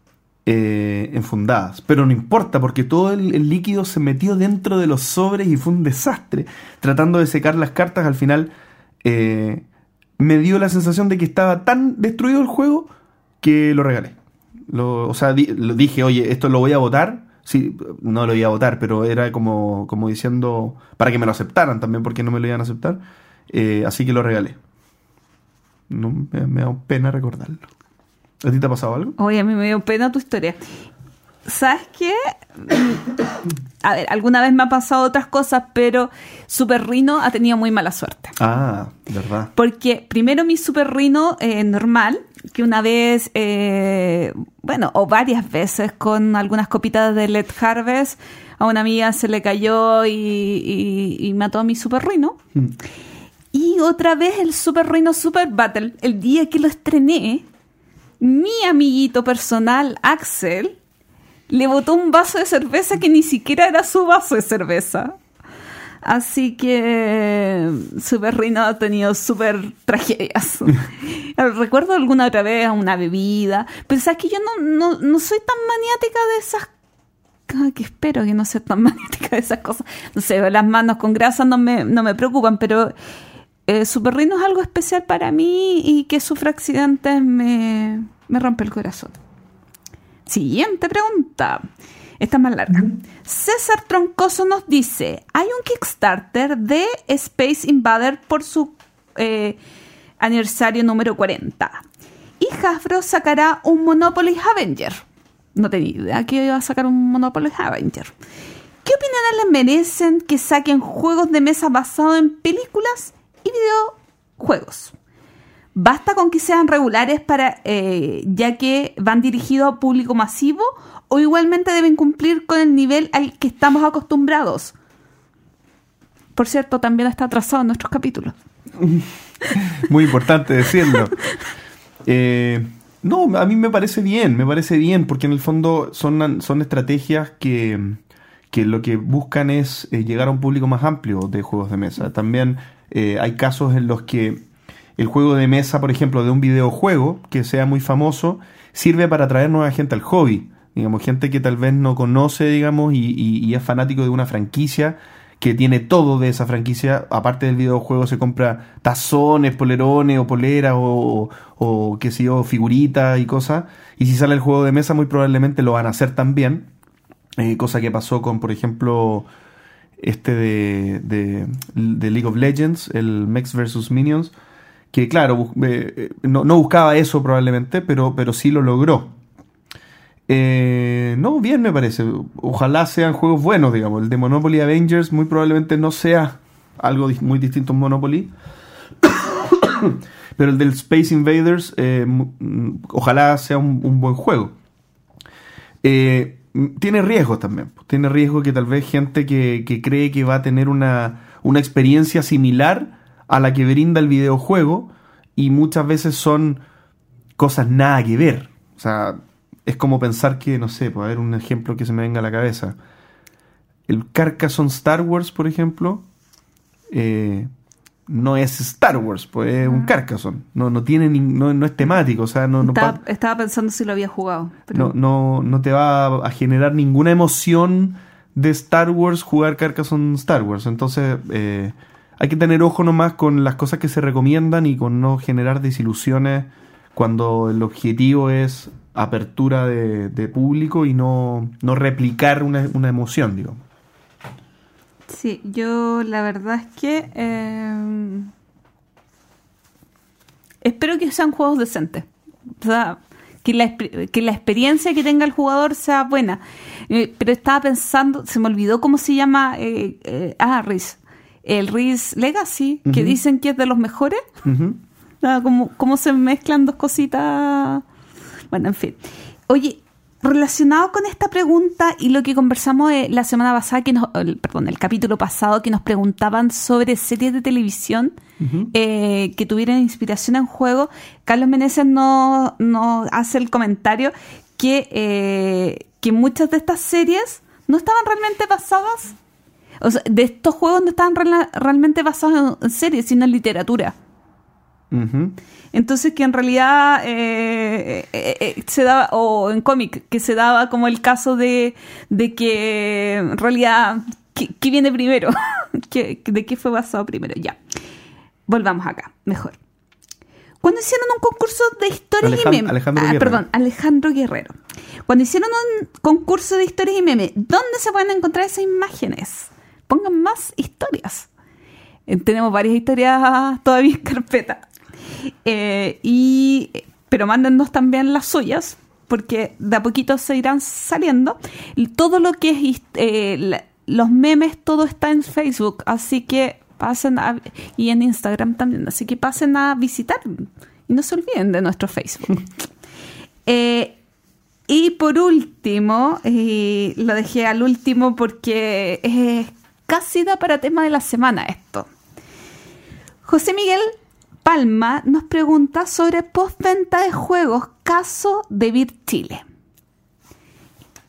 eh, enfundadas. Pero no importa, porque todo el, el líquido se metió dentro de los sobres y fue un desastre. Tratando de secar las cartas, al final eh, me dio la sensación de que estaba tan destruido el juego que lo regalé. Lo- o sea, di- lo dije, oye, esto lo voy a votar. Sí, no lo iba a votar, pero era como, como diciendo para que me lo aceptaran también, porque no me lo iban a aceptar. Eh, así que lo regalé. No, me, me da pena recordarlo. ¿A ti te ha pasado algo? Oye, a mí me dio pena tu historia. ¿Sabes qué? A ver, alguna vez me ha pasado otras cosas, pero Super Rhino ha tenido muy mala suerte. Ah, verdad. Porque primero mi Super Rhino eh, normal, que una vez, eh, bueno, o varias veces con algunas copitas de Let Harvest, a una amiga se le cayó y, y- y mató a mi Super Rhino. Mm. Y otra vez el Super Rhino Super Battle, el día que lo estrené, mi amiguito personal, Axel, le botó un vaso de cerveza que ni siquiera era su vaso de cerveza. Así que Super Rhino ha tenido super tragedias. Recuerdo alguna otra vez una bebida, pero sabes que yo no, no, no soy tan maniática de esas Ay, que espero que no sea tan magnética de esas cosas. No sé, las manos con grasa no me, no me preocupan, pero eh, Super Rhino es algo especial para mí y que sufra accidentes me, me rompe el corazón. Siguiente pregunta. Esta es más larga. César Troncoso nos dice: Hay un Kickstarter de Space Invader por su eh, aniversario número 40. Y Hasbro sacará un Monopoly Avenger. No tenía idea que iba a sacar un Monopoly Avenger. ¿Qué opiniones les merecen que saquen juegos de mesa basados en películas y videojuegos? ¿Basta con que sean regulares para eh, ya que van dirigidos a público masivo o igualmente deben cumplir con el nivel al que estamos acostumbrados? Por cierto, también está atrasado en nuestros capítulos. Muy importante decirlo. Eh, no, a mí me parece bien, me parece bien, porque en el fondo son, son estrategias que, que lo que buscan es eh, llegar a un público más amplio de juegos de mesa. También eh, hay casos en los que el juego de mesa, por ejemplo, de un videojuego que sea muy famoso, sirve para atraer nueva gente al hobby. Digamos, gente que tal vez no conoce, digamos, y, es fanático de una franquicia que tiene todo de esa franquicia. Aparte del videojuego se compra tazones, polerones o poleras o, o qué sé yo, figuritas y cosas. Y si sale el juego de mesa muy probablemente lo van a hacer también. Eh, cosa que pasó con, por ejemplo, este de, de, League of Legends, el Mex vs. Minions, que claro, eh, eh, no, no buscaba eso probablemente, pero, pero sí lo logró. Eh, no, bien me parece. Ojalá sean juegos buenos, digamos. El de Monopoly Avengers muy probablemente no sea algo muy distinto a Monopoly. Pero el del Space Invaders, eh, mm, ojalá sea un, buen juego. Eh, tiene riesgos también. Tiene riesgo que tal vez gente que, que cree que va a tener una, una experiencia similar a la que brinda el videojuego y muchas veces son cosas nada que ver. O sea, es como pensar que, no sé, puede haber un ejemplo que se me venga a la cabeza. El Carcassonne Star Wars, por ejemplo, eh, no es Star Wars, pues es un Carcassonne. No, no tiene ni- no, no es temático, o sea, no, estaba, estaba pensando si lo había jugado. pero- no, no, no te va a, a generar ninguna emoción de Star Wars jugar Carcassonne Star Wars. Entonces, eh, hay que tener ojo nomás con las cosas que se recomiendan y con no generar desilusiones cuando el objetivo es apertura de, de público y no, no replicar una, una emoción, digo. Sí, yo la verdad es que eh, espero que sean juegos decentes. O sea, que la, que la experiencia que tenga el jugador sea buena. Eh, pero estaba pensando, se me olvidó cómo se llama. eh, eh, ah, Riz. El Riz Legacy, que dicen que es de los mejores. Ujú. Ah, como, cómo se mezclan dos cositas. Bueno, en fin. Oye, relacionado con esta pregunta y lo que conversamos eh, la semana pasada, que nos, perdón, el capítulo pasado, que nos preguntaban sobre series de televisión eh, que tuvieran inspiración en juego, Carlos Meneses nos, nos hace el comentario que, eh, que muchas de estas series no estaban realmente basadas, o sea, de estos juegos no estaban realmente basados en series, sino en literatura. Entonces que en realidad eh, eh, eh, se daba, o en cómic, que se daba como el caso de, de que en realidad, ¿qué, qué viene primero? ¿Qué- ¿De qué fue basado primero? Ya. Volvamos acá, mejor. Cuando hicieron un concurso de historias y memes. Alejandro Ah, Guerrero. perdón, Alejandro Guerrero. Cuando hicieron un concurso de historias y memes, ¿dónde se pueden encontrar esas imágenes? Pongan más historias. Tenemos varias historias todavía en carpeta. Eh, y, pero mándennos también las suyas, porque de a poquito se irán saliendo. Todo lo que es eh, los memes, todo está en Facebook, así que pasen a, y en Instagram también, así que pasen a visitar y no se olviden de nuestro Facebook. Eh, y por último, lo dejé al último porque es casi da para tema de la semana esto. José Miguel Palma nos pregunta sobre postventa de juegos, caso de Vir Chile.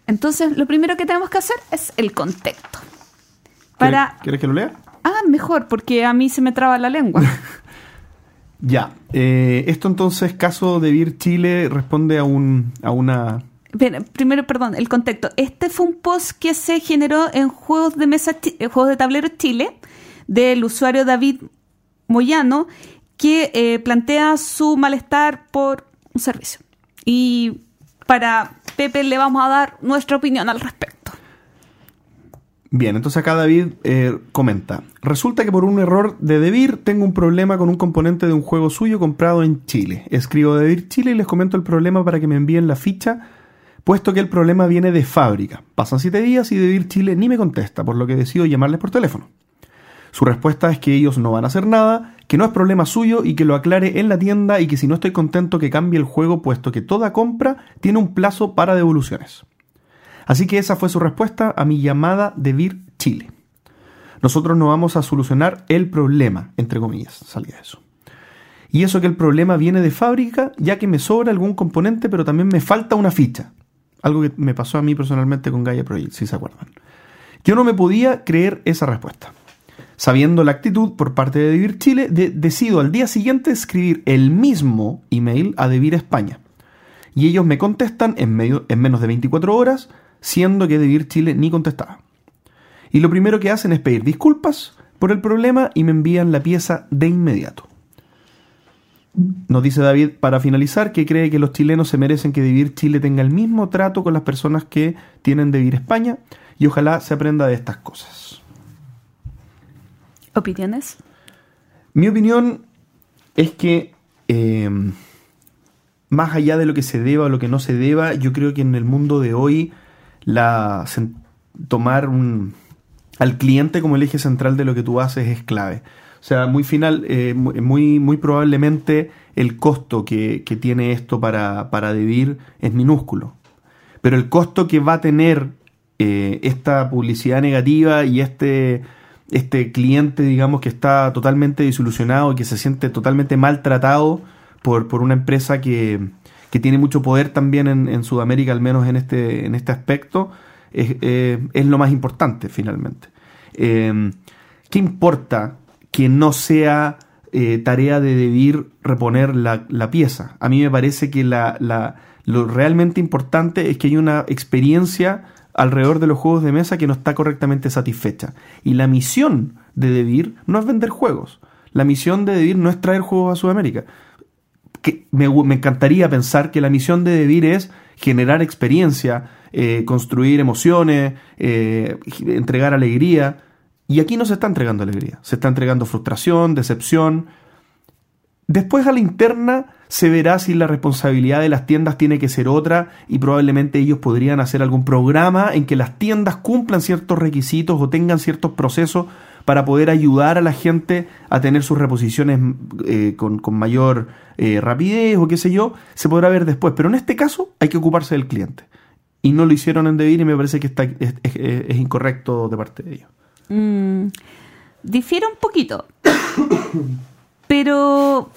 Entonces, lo primero que tenemos que hacer es el contexto. Para... ¿Quieres, que lo lea? Ah, mejor, porque a mí se me traba la lengua. Ya. eh, esto entonces, caso de Vir Chile, responde a, un, a una... Bien, primero, perdón, el contexto. Este fue un post que se generó en Juegos de Mesa, eh, Juegos de Tablero Chile, del usuario David Moyano, que eh, plantea su malestar por un servicio. Y para Pepe le vamos a dar nuestra opinión al respecto. Bien, entonces acá David eh, comenta. Resulta que por un error de Debir tengo un problema con un componente de un juego suyo comprado en Chile. Escribo Debir Chile y les comento el problema para que me envíen la ficha, puesto que el problema viene de fábrica. Pasan siete días y Debir Chile ni me contesta, por lo que decido llamarles por teléfono. Su respuesta es que ellos no van a hacer nada, que no es problema suyo y que lo aclare en la tienda y que si no estoy contento que cambie el juego, puesto que toda compra tiene un plazo para devoluciones. Así que esa fue su respuesta a mi llamada de Vir Chile. Nosotros no vamos a solucionar el problema, entre comillas, salía eso. Y eso que el problema viene de fábrica, ya que me sobra algún componente, pero también me falta una ficha. Algo que me pasó a mí personalmente con Gaia Project, si se acuerdan. Yo no me podía creer esa respuesta. Sabiendo la actitud por parte de Devir Chile, de- decido al día siguiente escribir el mismo email a Devir España. Y ellos me contestan en, menos de 24 horas, siendo que Devir Chile ni contestaba. Y lo primero que hacen es pedir disculpas por el problema y me envían la pieza de inmediato. Nos dice David, para finalizar, que cree que los chilenos se merecen que Vivir Chile tenga el mismo trato con las personas que tienen de Vivir España y ojalá se aprenda de estas cosas. ¿Opiniones? Mi opinión es que eh, más allá de lo que se deba o lo que no se deba, yo creo que en el mundo de hoy la tomar un- al cliente como el eje central de lo que tú haces es clave. O sea, muy final, eh, mu- muy, muy probablemente el costo que, tiene esto para, para Devir es minúsculo. Pero el costo que va a tener eh, esta publicidad negativa y este, este cliente, digamos, que está totalmente desilusionado y que se siente totalmente maltratado por, por una empresa que, que tiene mucho poder también en, en Sudamérica, al menos en este, en este aspecto, es, eh, es lo más importante finalmente. Eh, ¿Qué importa que no sea eh, tarea de debir reponer la, la pieza? A mí me parece que la, la- lo realmente importante es que hay una experiencia alrededor de los juegos de mesa que no está correctamente satisfecha. Y la misión de Debir no es vender juegos. La misión de Debir no es traer juegos a Sudamérica me, encantaría pensar que la misión de Debir es generar experiencia, eh, construir emociones, eh, entregar alegría. Y aquí no se está entregando alegría, se está entregando frustración, decepción. Después a la interna se verá si la responsabilidad de las tiendas tiene que ser otra y probablemente ellos podrían hacer algún programa en que las tiendas cumplan ciertos requisitos o tengan ciertos procesos para poder ayudar a la gente a tener sus reposiciones eh, con, con mayor eh, rapidez o qué sé yo, se podrá ver después. Pero en este caso hay que ocuparse del cliente. Y no lo hicieron en Devir y me parece que está, es, es- es incorrecto de parte de ellos. Mm, difiere un poquito. pero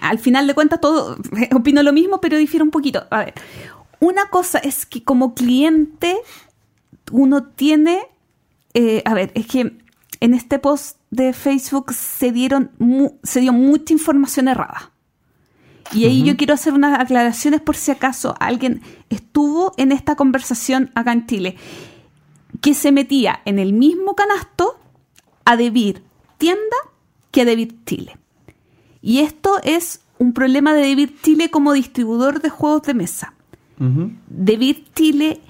al final de cuentas todo opino lo mismo, pero difiere un poquito. A ver, una cosa es que como cliente uno tiene, eh, a ver, es que en este post de Facebook se dieron mu- se dio mucha información errada. Y ahí yo quiero hacer unas aclaraciones por si acaso alguien estuvo en esta conversación acá en Chile que se metía en el mismo canasto a Debir tienda que a Debir Chile. Y esto es un problema de Debir Chile como distribuidor de juegos de mesa. Debir Chile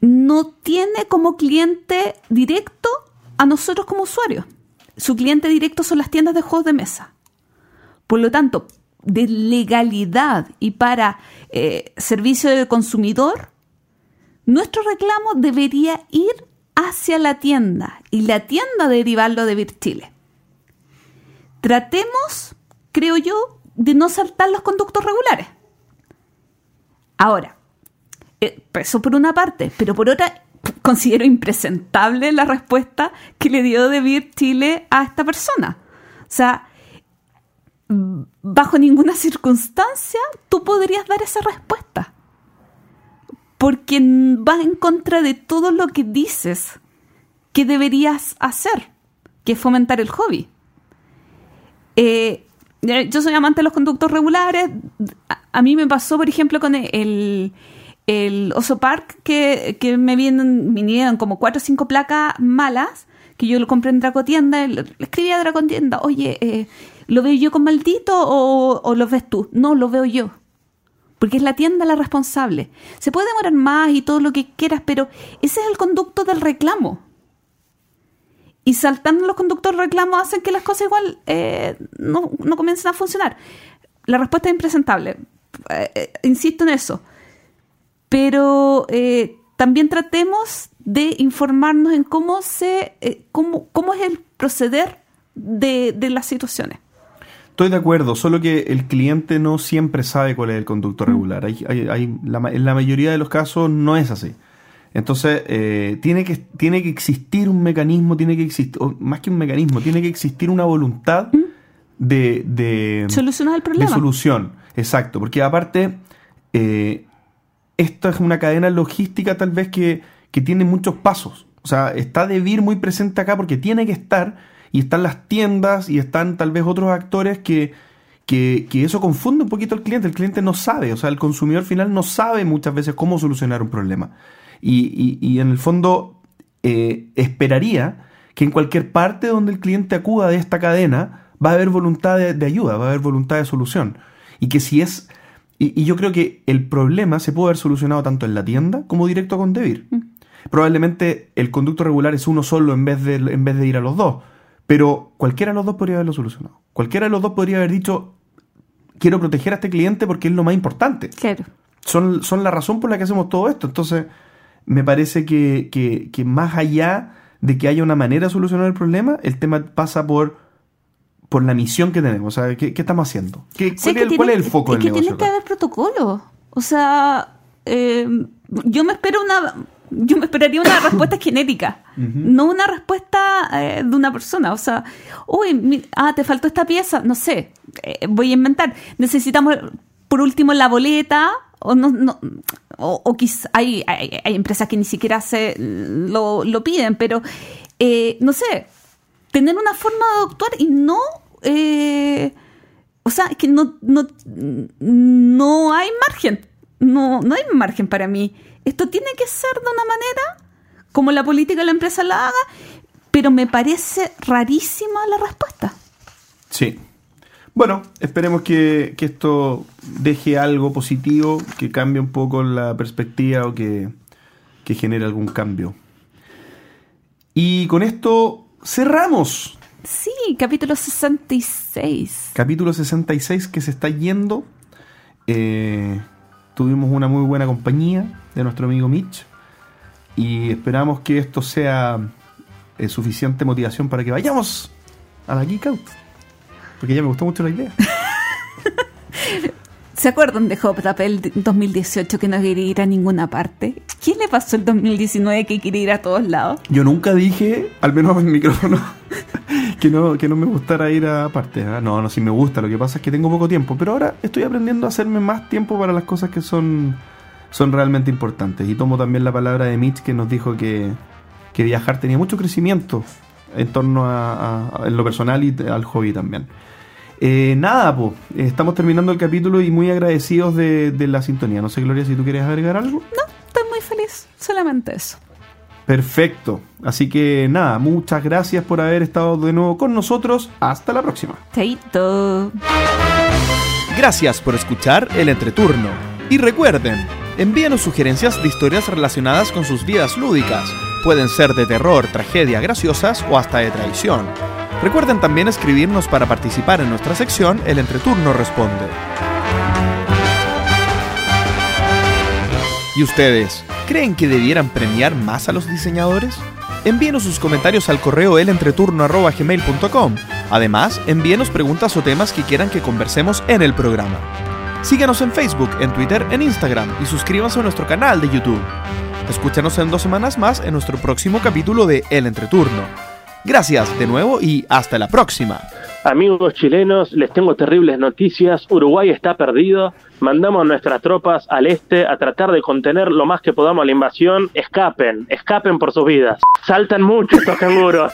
no tiene como cliente directo a nosotros como usuarios. Su cliente directo son las tiendas de juegos de mesa. Por lo tanto, de legalidad y para eh, servicio de consumidor, nuestro reclamo debería ir hacia la tienda y la tienda derivarlo de Virchile. Tratemos, creo yo, de no saltar los conductos regulares. Ahora, eh, eso por una parte, pero por otra, considero impresentable la respuesta que le dio de Vir Chile a esta persona. O sea, bajo ninguna circunstancia tú podrías dar esa respuesta. Porque va en contra de todo lo que dices que deberías hacer, que es fomentar el hobby. Eh, yo soy amante de los conductos regulares. A, mí me pasó, por ejemplo, con el, el Oso Park, que, me vinieron, como cuatro o cinco placas malas, que yo lo compré en Dracotienda. Le escribí a Dracotienda, oye, eh, ¿lo veo yo con maldito o, o lo ves tú? No, lo veo yo. Porque es la tienda la responsable. Se puede demorar más y todo lo que quieras, pero ese es el conducto del reclamo y saltando los conductores reclamos hacen que las cosas igual eh, no, no, comiencen a funcionar. La respuesta es impresentable. Eh, eh, insisto en eso. Pero también tratemos de informarnos en cómo se cómo, cómo es el proceder de, de las situaciones. Estoy de acuerdo, solo que el cliente no siempre sabe cuál es el conducto mm. regular. Hay, hay, la, en la mayoría de los casos no es así. Entonces, eh, tiene, que, tiene que existir un mecanismo, tiene que existir, más que un mecanismo, tiene que existir una voluntad ¿Mm? de, de solucionar el problema. De solución, exacto. Porque aparte, eh, esta es una cadena logística tal vez que, que tiene muchos pasos. O sea, está DeVir muy presente acá porque tiene que estar, y están las tiendas, y están tal vez otros actores que, que, que, eso confunde un poquito al cliente. El cliente no sabe, o sea, el consumidor final no sabe muchas veces cómo solucionar un problema. Y, en el fondo eh, esperaría que en cualquier parte donde el cliente acuda de esta cadena va a haber voluntad de, ayuda, va a haber voluntad de solución. Y que si es... Y, yo creo que el problema se puede haber solucionado tanto en la tienda como directo con Debir. Mm. Probablemente el conducto regular es uno solo en vez, de, en vez de ir a los dos. Pero cualquiera de los dos podría haberlo solucionado. Cualquiera de los dos podría haber dicho, quiero proteger a este cliente porque es lo más importante. Claro. Son, son la razón por la que hacemos todo esto. Entonces, me parece que, que, más allá de que haya una manera de solucionar el problema, el tema pasa por, por la misión que tenemos. O sea, ¿qué, estamos haciendo? ¿Qué, cuál, es, el foco del que Tiene que haber protocolo. O sea, eh, yo me espero una... Yo me esperaría una respuesta genética, no una respuesta eh, de una persona. O sea, uy, ah, te faltó esta pieza, no sé, eh, voy a inventar. Necesitamos, por último, la boleta o no, no o, hay, hay, empresas que ni siquiera se lo, piden, pero eh, no sé, tener una forma de actuar y no, eh, o sea, que no, no, no hay margen, no, no hay margen para mí. Esto tiene que ser de una manera como la política de la empresa la haga, pero me parece rarísima la respuesta. Sí, bueno, esperemos que, esto deje algo positivo, que cambie un poco la perspectiva o que, que genere algún cambio. Y con esto cerramos. Sí, capítulo 66. Capítulo 66 que se está yendo. Eh, tuvimos una muy buena compañía de nuestro amigo Mitch. Y esperamos que esto sea eh, suficiente motivación para que vayamos a la Geek Out. Porque ya me gustó mucho la idea. ¿Se acuerdan de Hop el 2018 que no quería ir a ninguna parte? ¿Quién le pasó el 2019 que quiere ir a todos lados? Yo nunca dije, al menos en micrófono, que no, que no me gustara ir a partes. ¿ah? No, no, sí me gusta. Lo que pasa es que tengo poco tiempo. Pero ahora estoy aprendiendo a hacerme más tiempo para las cosas que son, son realmente importantes. Y tomo también la palabra de Mitch que nos dijo que, que viajar tenía mucho crecimiento en torno a, en lo personal y al hobby también. Eh, nada, pues, estamos terminando el capítulo y muy agradecidos de, la sintonía. No sé, Gloria, si tú quieres agregar algo. No, estoy muy feliz, solamente eso. Perfecto. Así que nada, muchas gracias por haber estado de nuevo con nosotros. Hasta la próxima. Chaito. Gracias por escuchar el entreturno. Y recuerden, envíenos sugerencias de historias relacionadas con sus vidas lúdicas. Pueden ser de terror, tragedia, graciosas o hasta de traición. Recuerden también escribirnos para participar en nuestra sección El Entreturno Responde. ¿Y ustedes? ¿Creen que debieran premiar más a los diseñadores? Envíenos sus comentarios al correo elentreturno.gmail.com. Además, envíenos preguntas o temas que quieran que conversemos en el programa. Síganos en Facebook, en Twitter, en Instagram y suscríbanse a nuestro canal de YouTube. Escúchanos en dos semanas más en nuestro próximo capítulo de El Entreturno. Gracias de nuevo y hasta la próxima. Amigos chilenos, les tengo terribles noticias. Uruguay está perdido. Mandamos nuestras tropas al este a tratar de contener lo más que podamos la invasión. Escapen, escapen por sus vidas. Saltan mucho estos canguros.